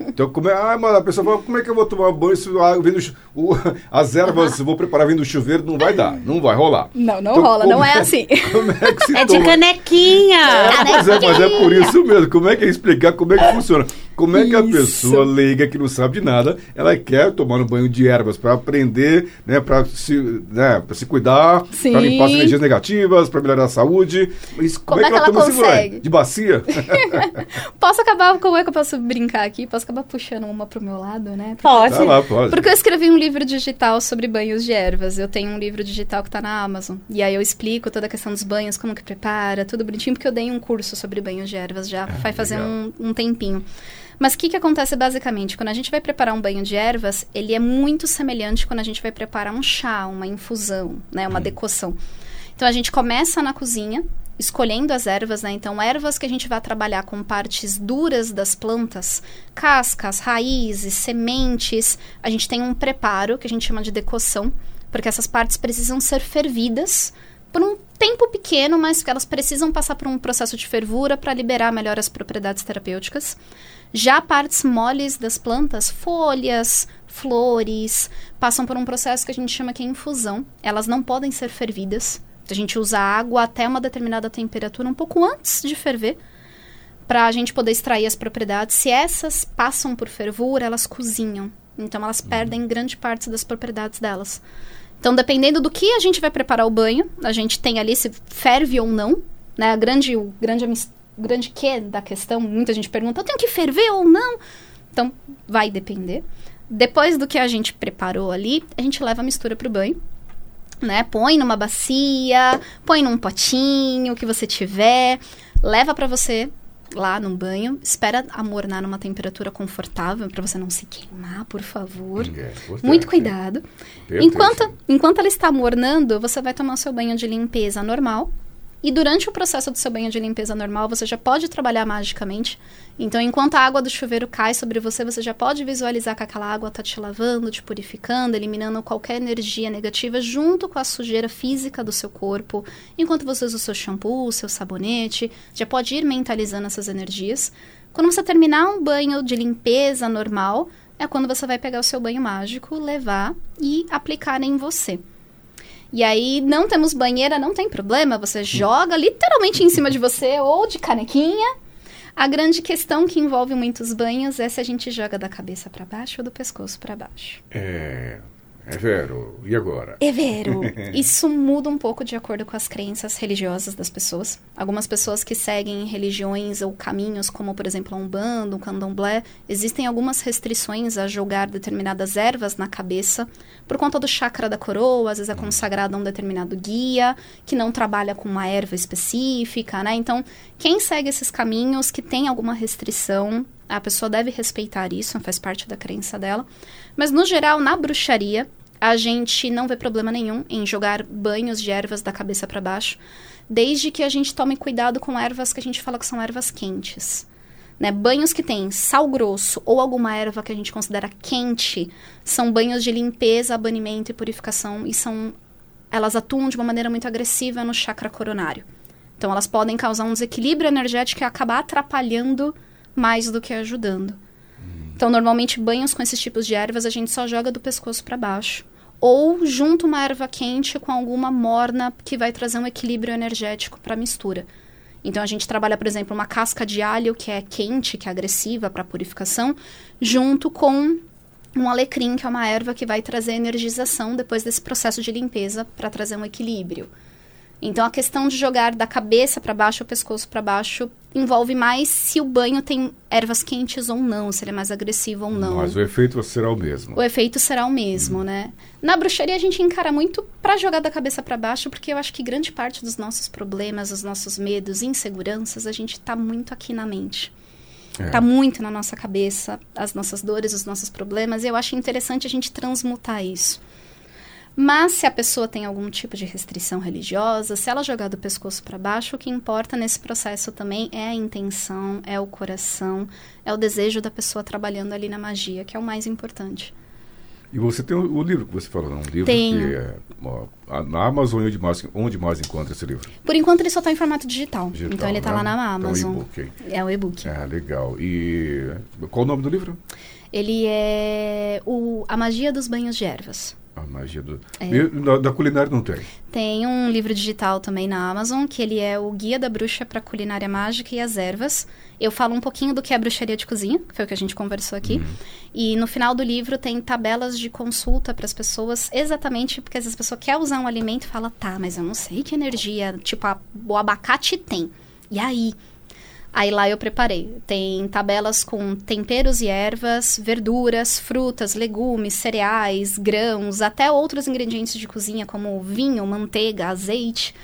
Speaker 1: Então, como é, ah, mas a pessoa fala, como é que eu vou tomar banho se ah, vendo, o, as ervas, vou preparar vindo do chuveiro, não vai dar, não vai rolar.
Speaker 3: Não, não então, rola, não é, é assim.
Speaker 2: Como é que se É toma? de canequinha.
Speaker 1: É, mas, é, mas é por isso mesmo, como é que é explicar como é que funciona? Como é que Isso. a pessoa leiga que não sabe de nada, ela quer tomar um banho de ervas para aprender, né, para se, né, se cuidar, para limpar as energias negativas, para melhorar a saúde. Mas como, como é, é que, ela, ela toma consegue? De bacia?
Speaker 3: posso acabar, como é que eu posso brincar aqui? Posso acabar puxando uma pro meu lado, né?
Speaker 2: Porque, pode. Tá
Speaker 1: lá, pode.
Speaker 3: Porque eu escrevi um livro digital sobre banhos de ervas. Eu tenho um livro digital que tá na Amazon. E aí eu explico toda a questão dos banhos, como que prepara, tudo bonitinho, porque eu dei um curso sobre banhos de ervas já ah, vai fazer um, um tempinho. Mas o que, que acontece basicamente? Quando a gente vai preparar um banho de ervas, ele é muito semelhante quando a gente vai preparar um chá, uma infusão, né? Uma hum. decoção. Então a gente começa na cozinha, escolhendo as ervas, né? Então, ervas que a gente vai trabalhar com partes duras das plantas, cascas, raízes, sementes. A gente tem um preparo que a gente chama de decoção, porque essas partes precisam ser fervidas por um tempo pequeno, mas que elas precisam passar por um processo de fervura para liberar melhor as propriedades terapêuticas. Já partes moles das plantas, folhas, flores, passam por um processo que a gente chama que é infusão. Elas não podem ser fervidas. A gente usa água até uma determinada temperatura, um pouco antes de ferver, para a gente poder extrair as propriedades. Se essas passam por fervura, elas cozinham. Então, elas uhum. perdem grande parte das propriedades delas. Então, dependendo do que a gente vai preparar o banho, a gente tem ali se ferve ou não, né? A grande, o grande grande que da questão, muita gente pergunta, eu tenho que ferver ou não? Então, vai depender. Depois do que a gente preparou ali, a gente leva a mistura para o banho. Né? Põe numa bacia, põe num potinho que você tiver, leva para você lá no banho, espera amornar numa temperatura confortável para você não se queimar, por favor. É, Muito cuidado. Enquanto, enquanto ela está amornando, você vai tomar seu banho de limpeza normal, e durante o processo do seu banho de limpeza normal, você já pode trabalhar magicamente. Então, enquanto a água do chuveiro cai sobre você, você já pode visualizar que aquela água está te lavando, te purificando, eliminando qualquer energia negativa junto com a sujeira física do seu corpo. Enquanto você usa o seu shampoo, o seu sabonete, já pode ir mentalizando essas energias. Quando você terminar um banho de limpeza normal, é quando você vai pegar o seu banho mágico, levar e aplicar em você. E aí não temos banheira, não tem problema, você joga literalmente em cima de você ou de canequinha. A grande questão que envolve muitos banhos é se a gente joga da cabeça para baixo ou do pescoço para baixo.
Speaker 1: É, é vero. E agora?
Speaker 3: É vero. Isso muda um pouco de acordo com as crenças religiosas das pessoas. Algumas pessoas que seguem religiões ou caminhos, como por exemplo a Umbanda, o Candomblé, existem algumas restrições a jogar determinadas ervas na cabeça por conta do chakra da coroa, às vezes é hum. consagrado a um determinado guia, que não trabalha com uma erva específica, né? Então, quem segue esses caminhos que tem alguma restrição, a pessoa deve respeitar isso, faz parte da crença dela. Mas, no geral, na bruxaria, a gente não vê problema nenhum em jogar banhos de ervas da cabeça para baixo, desde que a gente tome cuidado com ervas que a gente fala que são ervas quentes. Né? Banhos que tem sal grosso ou alguma erva que a gente considera quente são banhos de limpeza, banimento e purificação e são elas atuam de uma maneira muito agressiva no chakra coronário. Então elas podem causar um desequilíbrio energético e acabar atrapalhando mais do que ajudando. Então normalmente banhos com esses tipos de ervas a gente só joga do pescoço para baixo ou junto uma erva quente com alguma morna que vai trazer um equilíbrio energético para a mistura. Então a gente trabalha, por exemplo, uma casca de alho que é quente, que é agressiva para purificação, junto com um alecrim, que é uma erva que vai trazer energização depois desse processo de limpeza para trazer um equilíbrio. Então a questão de jogar da cabeça para baixo ou pescoço para baixo envolve mais se o banho tem ervas quentes ou não, se ele é mais agressivo ou não.
Speaker 1: Mas o efeito será o mesmo.
Speaker 3: O efeito será o mesmo, hum. né? Na bruxaria a gente encara muito para jogar da cabeça para baixo, porque eu acho que grande parte dos nossos problemas, os nossos medos, inseguranças, a gente tá muito aqui na mente. É. Tá muito na nossa cabeça, as nossas dores, os nossos problemas, e eu acho interessante a gente transmutar isso. Mas se a pessoa tem algum tipo de restrição religiosa, se ela jogar do pescoço para baixo, o que importa nesse processo também é a intenção, é o coração, é o desejo da pessoa trabalhando ali na magia, que é o mais importante.
Speaker 1: E você tem o, o livro que você falou, um livro
Speaker 3: Tenho.
Speaker 1: que é ó, na Amazon onde mais, onde mais encontra esse livro?
Speaker 3: Por enquanto ele só está em formato digital. digital então ele está
Speaker 1: né?
Speaker 3: lá na Amazon.
Speaker 1: Então.
Speaker 3: É o e-book.
Speaker 1: É, legal. E qual o nome do livro?
Speaker 3: Ele é o A Magia dos Banhos de Ervas.
Speaker 1: A magia do. É. E, da, da, culinária não tem.
Speaker 3: Tem um livro digital também na Amazon, que ele é o Guia da Bruxa para Culinária Mágica e as Ervas. Eu falo um pouquinho do que é bruxaria de cozinha, que foi o que a gente conversou aqui. Uhum. E no final do livro tem tabelas de consulta para as pessoas, exatamente porque às vezes a pessoa quer usar um alimento e fala, tá, mas eu não sei que energia, tipo, a, o abacate tem. E aí? Aí lá eu preparei. Tem tabelas com temperos e ervas, verduras, frutas, legumes, cereais, grãos, até outros ingredientes de cozinha como vinho, manteiga, azeite.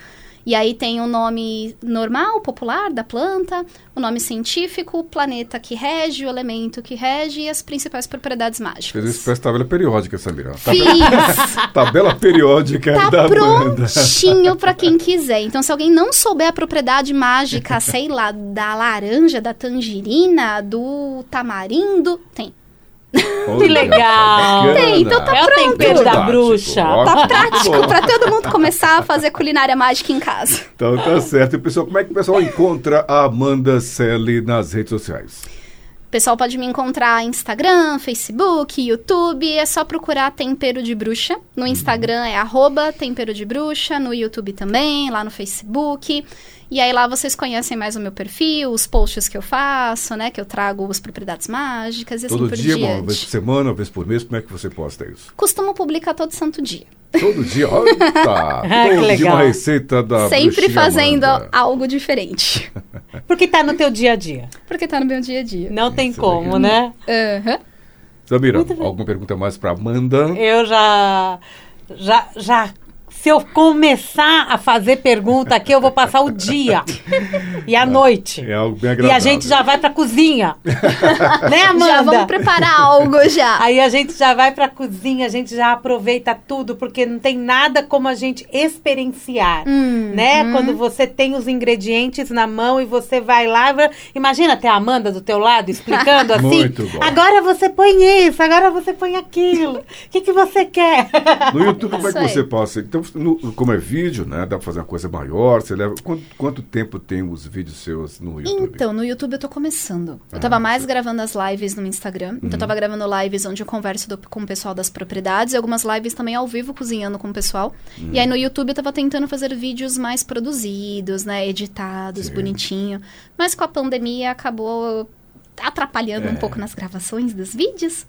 Speaker 3: E aí tem o nome normal, popular da planta, o nome científico, o planeta que rege, o elemento que rege e as principais propriedades mágicas.
Speaker 1: Fez isso parece tabela periódica, Samira.
Speaker 3: Fiz!
Speaker 1: tabela periódica
Speaker 3: tá
Speaker 1: da
Speaker 3: prontinho para quem quiser. Então, se alguém não souber a propriedade mágica, sei lá, da laranja, da tangerina, do tamarindo, tem.
Speaker 2: Que legal!
Speaker 3: Tem, então tá
Speaker 2: é
Speaker 3: pronto.
Speaker 2: o tempero da bruxa.
Speaker 3: Tá prático para todo mundo começar a fazer culinária mágica em casa.
Speaker 1: Então tá certo. E pessoal, como é que o pessoal encontra a Amanda Selle nas redes sociais?
Speaker 3: O pessoal pode me encontrar Instagram, Facebook, YouTube. É só procurar Tempero de Bruxa. No Instagram é arroba Tempero de Bruxa. No YouTube também, lá no Facebook. E aí lá vocês conhecem mais o meu perfil, os posts que eu faço, né? Que eu trago as propriedades mágicas e
Speaker 1: todo
Speaker 3: assim por
Speaker 1: dia,
Speaker 3: diante.
Speaker 1: Uma vez por semana, uma vez por mês, como é que você posta isso?
Speaker 3: Costumo publicar todo santo dia.
Speaker 1: Todo dia? Olha, tá. todo dia uma receita da
Speaker 3: Sempre fazendo
Speaker 1: Amanda.
Speaker 3: algo diferente.
Speaker 2: Porque tá no teu dia a dia.
Speaker 3: Porque tá no meu dia a dia.
Speaker 2: Não tem como, né?
Speaker 3: Aham. Uhum.
Speaker 1: Samira, alguma pergunta mais para Amanda?
Speaker 2: Eu já já já se eu começar a fazer pergunta aqui, eu vou passar o dia e a noite.
Speaker 1: É algo bem agradável.
Speaker 2: E a gente já vai pra cozinha. né, Amanda?
Speaker 3: Já vamos preparar algo já.
Speaker 2: Aí a gente já vai pra cozinha, a gente já aproveita tudo, porque não tem nada como a gente experienciar,
Speaker 3: hum,
Speaker 2: né?
Speaker 3: Hum.
Speaker 2: Quando você tem os ingredientes na mão e você vai lá, imagina ter a Amanda do teu lado explicando assim.
Speaker 1: Muito bom.
Speaker 2: Agora você põe isso, agora você põe aquilo. O que, que você quer?
Speaker 1: No YouTube, como é que você passa? Então, no, como é vídeo, né? Dá pra fazer uma coisa maior. Você leva. Quanto, quanto tempo tem os vídeos seus no YouTube?
Speaker 3: Então, no YouTube eu tô começando. Eu ah, tava mais gravando as lives no Instagram. Então, eu tava uhum. gravando lives onde eu converso do, com o pessoal das propriedades e algumas lives também ao vivo cozinhando com o pessoal. Uhum. E aí no YouTube eu tava tentando fazer vídeos mais produzidos, né? Editados, Sim. bonitinho. Mas com a pandemia acabou atrapalhando é. um pouco nas gravações dos vídeos,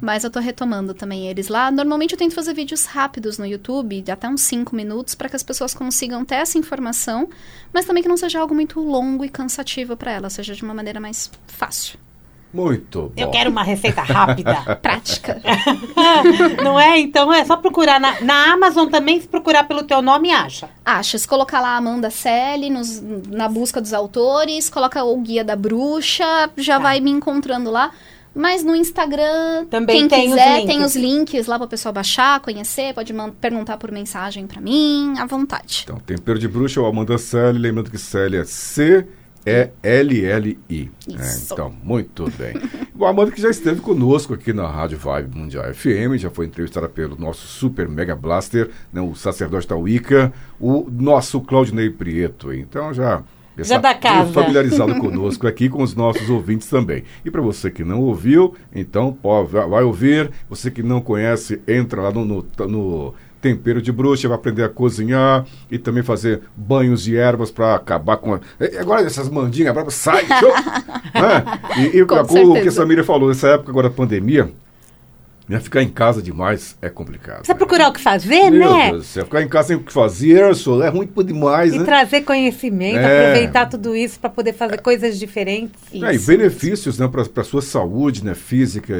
Speaker 3: mas eu tô retomando também eles lá. Normalmente eu tento fazer vídeos rápidos no YouTube, de até uns 5 minutos, para que as pessoas consigam ter essa informação, mas também que não seja algo muito longo e cansativo para elas, seja de uma maneira mais fácil.
Speaker 1: Muito bom.
Speaker 2: Eu quero uma receita rápida.
Speaker 3: Prática.
Speaker 2: Não é? Então é só procurar. Na, na, Amazon também, se procurar pelo teu nome, acha.
Speaker 3: Acha. Se colocar lá Amanda Selle nos, na busca dos autores, coloca o Guia da Bruxa, já tá. vai me encontrando lá. Mas no Instagram,
Speaker 2: Também
Speaker 3: quem quiser,
Speaker 2: os
Speaker 3: tem os links lá para o pessoal baixar, conhecer, pode perguntar por mensagem para mim, à vontade.
Speaker 1: Então, Tempero de Bruxa ou Amanda Selle, lembrando que Selle é C é LLI. É, então, muito bem. Bom, a Amanda que já esteve conosco aqui na Rádio Vibe Mundial FM, já foi entrevistada pelo nosso super mega blaster, né, o sacerdote da Wicca, o nosso Claudinei Prieto. Então já
Speaker 2: Já da casa.
Speaker 1: familiarizado conosco aqui com os nossos ouvintes também. E para você que não ouviu, então vai vai ouvir. Você que não conhece, entra lá no, no, no tempero de bruxa, vai aprender a cozinhar e também fazer banhos de ervas para acabar com. a- Eh, Agora essas mandingas bravas, sai! show! Né? E, e
Speaker 3: Com
Speaker 1: o que a Samira falou, nessa época agora da pandemia, né, ficar em casa demais é complicado.
Speaker 2: Precisa
Speaker 1: né?
Speaker 2: procurar o que fazer,
Speaker 1: Meu
Speaker 2: né?
Speaker 1: Deus ficar em casa sem o que fazer, só é ruim demais,
Speaker 2: E
Speaker 1: né?
Speaker 2: trazer conhecimento,
Speaker 1: É.
Speaker 2: aproveitar tudo isso para poder fazer coisas diferentes.
Speaker 1: É, e benefícios né, para a sua saúde né, física,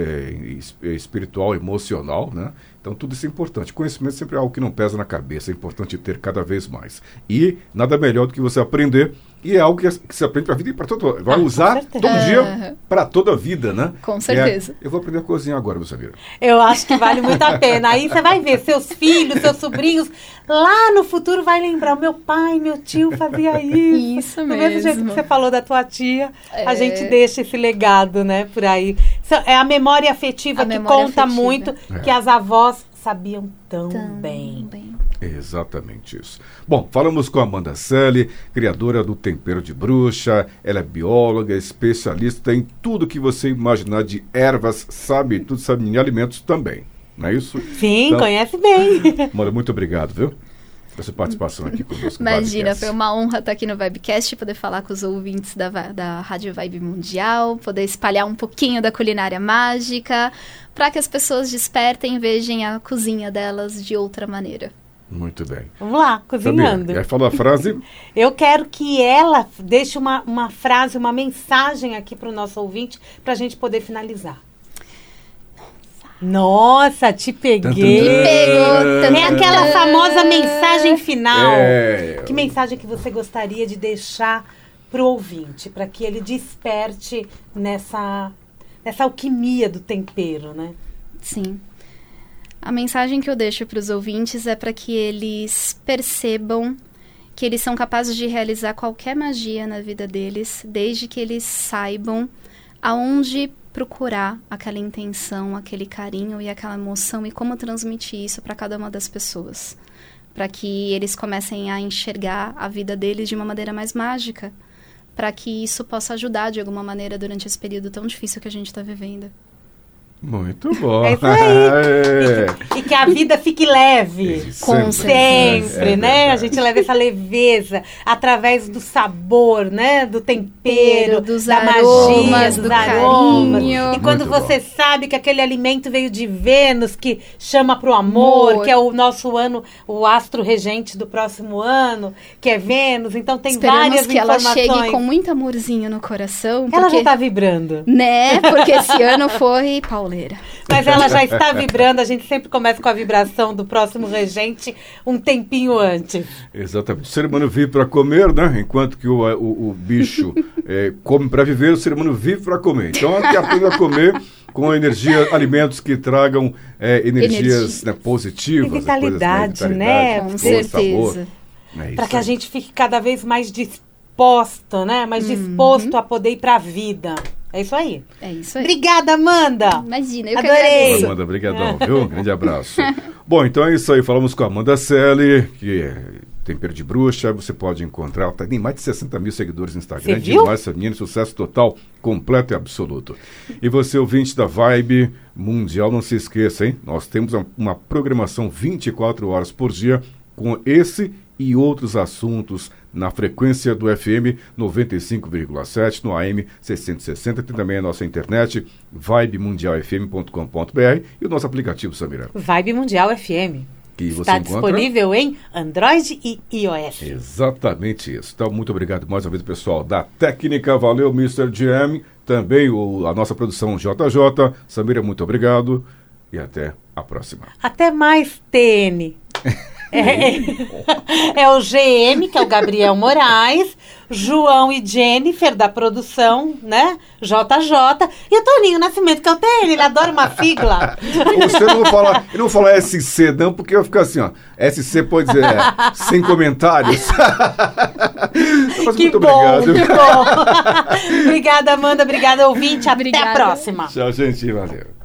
Speaker 1: es- espiritual, emocional. Né? Então, tudo isso é importante. Conhecimento sempre é algo que não pesa na cabeça, é importante ter cada vez mais. E nada melhor do que você aprender, e é algo que, que se aprende para a vida e para todo Vai
Speaker 2: Ah,
Speaker 1: usar todo dia para toda a vida, né?
Speaker 3: Com
Speaker 1: É,
Speaker 3: certeza.
Speaker 1: eu vou aprender a cozinhar agora, meu Samira.
Speaker 2: Eu acho que vale muito a pena. Aí você vai ver seus filhos, seus sobrinhos, lá no futuro vai lembrar, o meu pai, meu tio fazia isso.
Speaker 3: Isso
Speaker 2: Do mesmo jeito que
Speaker 3: mesmo.
Speaker 2: você falou da tua tia, a
Speaker 3: É.
Speaker 2: gente deixa esse legado, né, por aí. É a memória afetiva
Speaker 3: A
Speaker 2: que
Speaker 3: memória
Speaker 2: conta
Speaker 3: afetiva.
Speaker 2: muito,
Speaker 1: É.
Speaker 2: que as avós sabiam tão bem.
Speaker 1: Exatamente isso. Bom, falamos com a Amanda Selle, criadora do Tempero de Bruxa. Ela é bióloga, especialista em tudo que você imaginar de ervas, sabe tudo, sabe em alimentos também. Não é isso?
Speaker 2: Sim,
Speaker 1: Então-
Speaker 2: conhece bem.
Speaker 1: Amanda, muito obrigado, viu? Sua participação aqui conosco. no
Speaker 3: Imagina, foi uma honra estar aqui no Vibecast, poder falar com os ouvintes da, da Rádio Vibe Mundial, poder espalhar um pouquinho da culinária mágica, para que as pessoas despertem e vejam a cozinha delas de outra maneira.
Speaker 1: Muito bem.
Speaker 2: Vamos lá, cozinhando.
Speaker 1: Aí falou a frase.
Speaker 2: Eu quero que ela deixe uma, uma frase, uma mensagem aqui para o nosso ouvinte, para a gente poder finalizar. Nossa, te peguei.
Speaker 1: Tum.
Speaker 3: pegou,
Speaker 2: É aquela famosa mensagem final.
Speaker 1: É.
Speaker 2: Que mensagem que você gostaria de deixar para o ouvinte, para que ele desperte nessa, nessa alquimia do tempero, né?
Speaker 3: Sim. A mensagem que eu deixo para os ouvintes é para que eles percebam que eles são capazes de realizar qualquer magia na vida deles, desde que eles saibam aonde procurar aquela intenção, aquele carinho e aquela emoção e como transmitir isso para cada uma das pessoas, para que eles comecem a enxergar a vida deles de uma maneira mais mágica, para que isso possa ajudar de alguma maneira durante esse período tão difícil que a gente está vivendo.
Speaker 1: Muito bom.
Speaker 2: É isso aí. E que a vida fique leve.
Speaker 3: Com certeza.
Speaker 2: Sempre,
Speaker 1: É
Speaker 2: né? A gente leva essa leveza através do sabor, né? Do tempero,
Speaker 3: Dos
Speaker 2: da
Speaker 3: aromas,
Speaker 2: magia, dos
Speaker 3: do
Speaker 2: aromas.
Speaker 3: carinho.
Speaker 2: E quando
Speaker 1: Muito
Speaker 2: você sabe que aquele alimento veio de Vênus, que chama pro amor,
Speaker 3: Amor.
Speaker 2: que é o nosso ano, o astro regente do próximo ano, que é Vênus. Então tem
Speaker 3: Esperamos
Speaker 2: várias
Speaker 3: que ela chegue com muito amorzinho no coração.
Speaker 2: Ela
Speaker 3: porque,
Speaker 2: já tá vibrando.
Speaker 3: Né? Porque esse ano foi pauleira.
Speaker 2: Mas ela já está vibrando. A gente sempre começa com a vibração do próximo regente um tempinho antes.
Speaker 1: Exatamente. O ser humano vive para comer, né? Enquanto que o, o, o bicho eh, come para viver, o ser humano vive para comer. Então, é que aprenda a comer com energia, alimentos que tragam eh, energias né, positivas.
Speaker 2: E vitalidade,
Speaker 1: coisas,
Speaker 2: né?
Speaker 3: Com
Speaker 1: cor,
Speaker 3: certeza.
Speaker 1: sabor. É
Speaker 2: Para
Speaker 1: isso
Speaker 2: que a gente fique cada vez mais disposto, né? Mais disposto a poder ir para a vida. É isso aí.
Speaker 3: É isso aí.
Speaker 2: Obrigada, Amanda.
Speaker 3: Imagina, eu que
Speaker 2: Adorei.
Speaker 3: agradeço.
Speaker 1: Amanda, brigadão, viu? Um grande abraço. Bom, então é isso aí. Falamos com a Amanda Selle, que é Tempero de Bruxa. Você pode encontrar, ela tem mais de 60 mil seguidores no Instagram.
Speaker 2: Você viu?
Speaker 1: Demais, essa menina, sucesso total, completo e absoluto. E você, ouvinte da Vibe Mundial, não se esqueça, hein? Nós temos uma, uma programação 24 horas por dia com esse e outros assuntos na frequência do FM 95,7, no AM 660, tem também a nossa internet, vibemundialfm.com.br e o nosso aplicativo, Samira,
Speaker 2: Vibe Mundial FM.
Speaker 1: que você
Speaker 2: Está
Speaker 1: encontra...
Speaker 2: disponível em Android e iOS.
Speaker 1: Exatamente isso. Então, muito obrigado mais uma vez, pessoal da técnica. Valeu, Mr. GM. Também o, a nossa produção JJ. Samira, muito obrigado. E até a próxima.
Speaker 2: Até mais, TN. É, é o GM, que é o Gabriel Moraes, João e Jennifer da produção, né? JJ. E o Toninho Nascimento, que é o TN, ele adora uma sigla.
Speaker 1: Você não vou falar, eu não vou falar SC, não, porque eu fico assim, ó. SC pode dizer é, sem comentários.
Speaker 2: Mas que muito bom, obrigado. Que bom. obrigada, Amanda. Obrigada, ouvinte. Até Obrigada. a próxima.
Speaker 1: Tchau, gente. Valeu.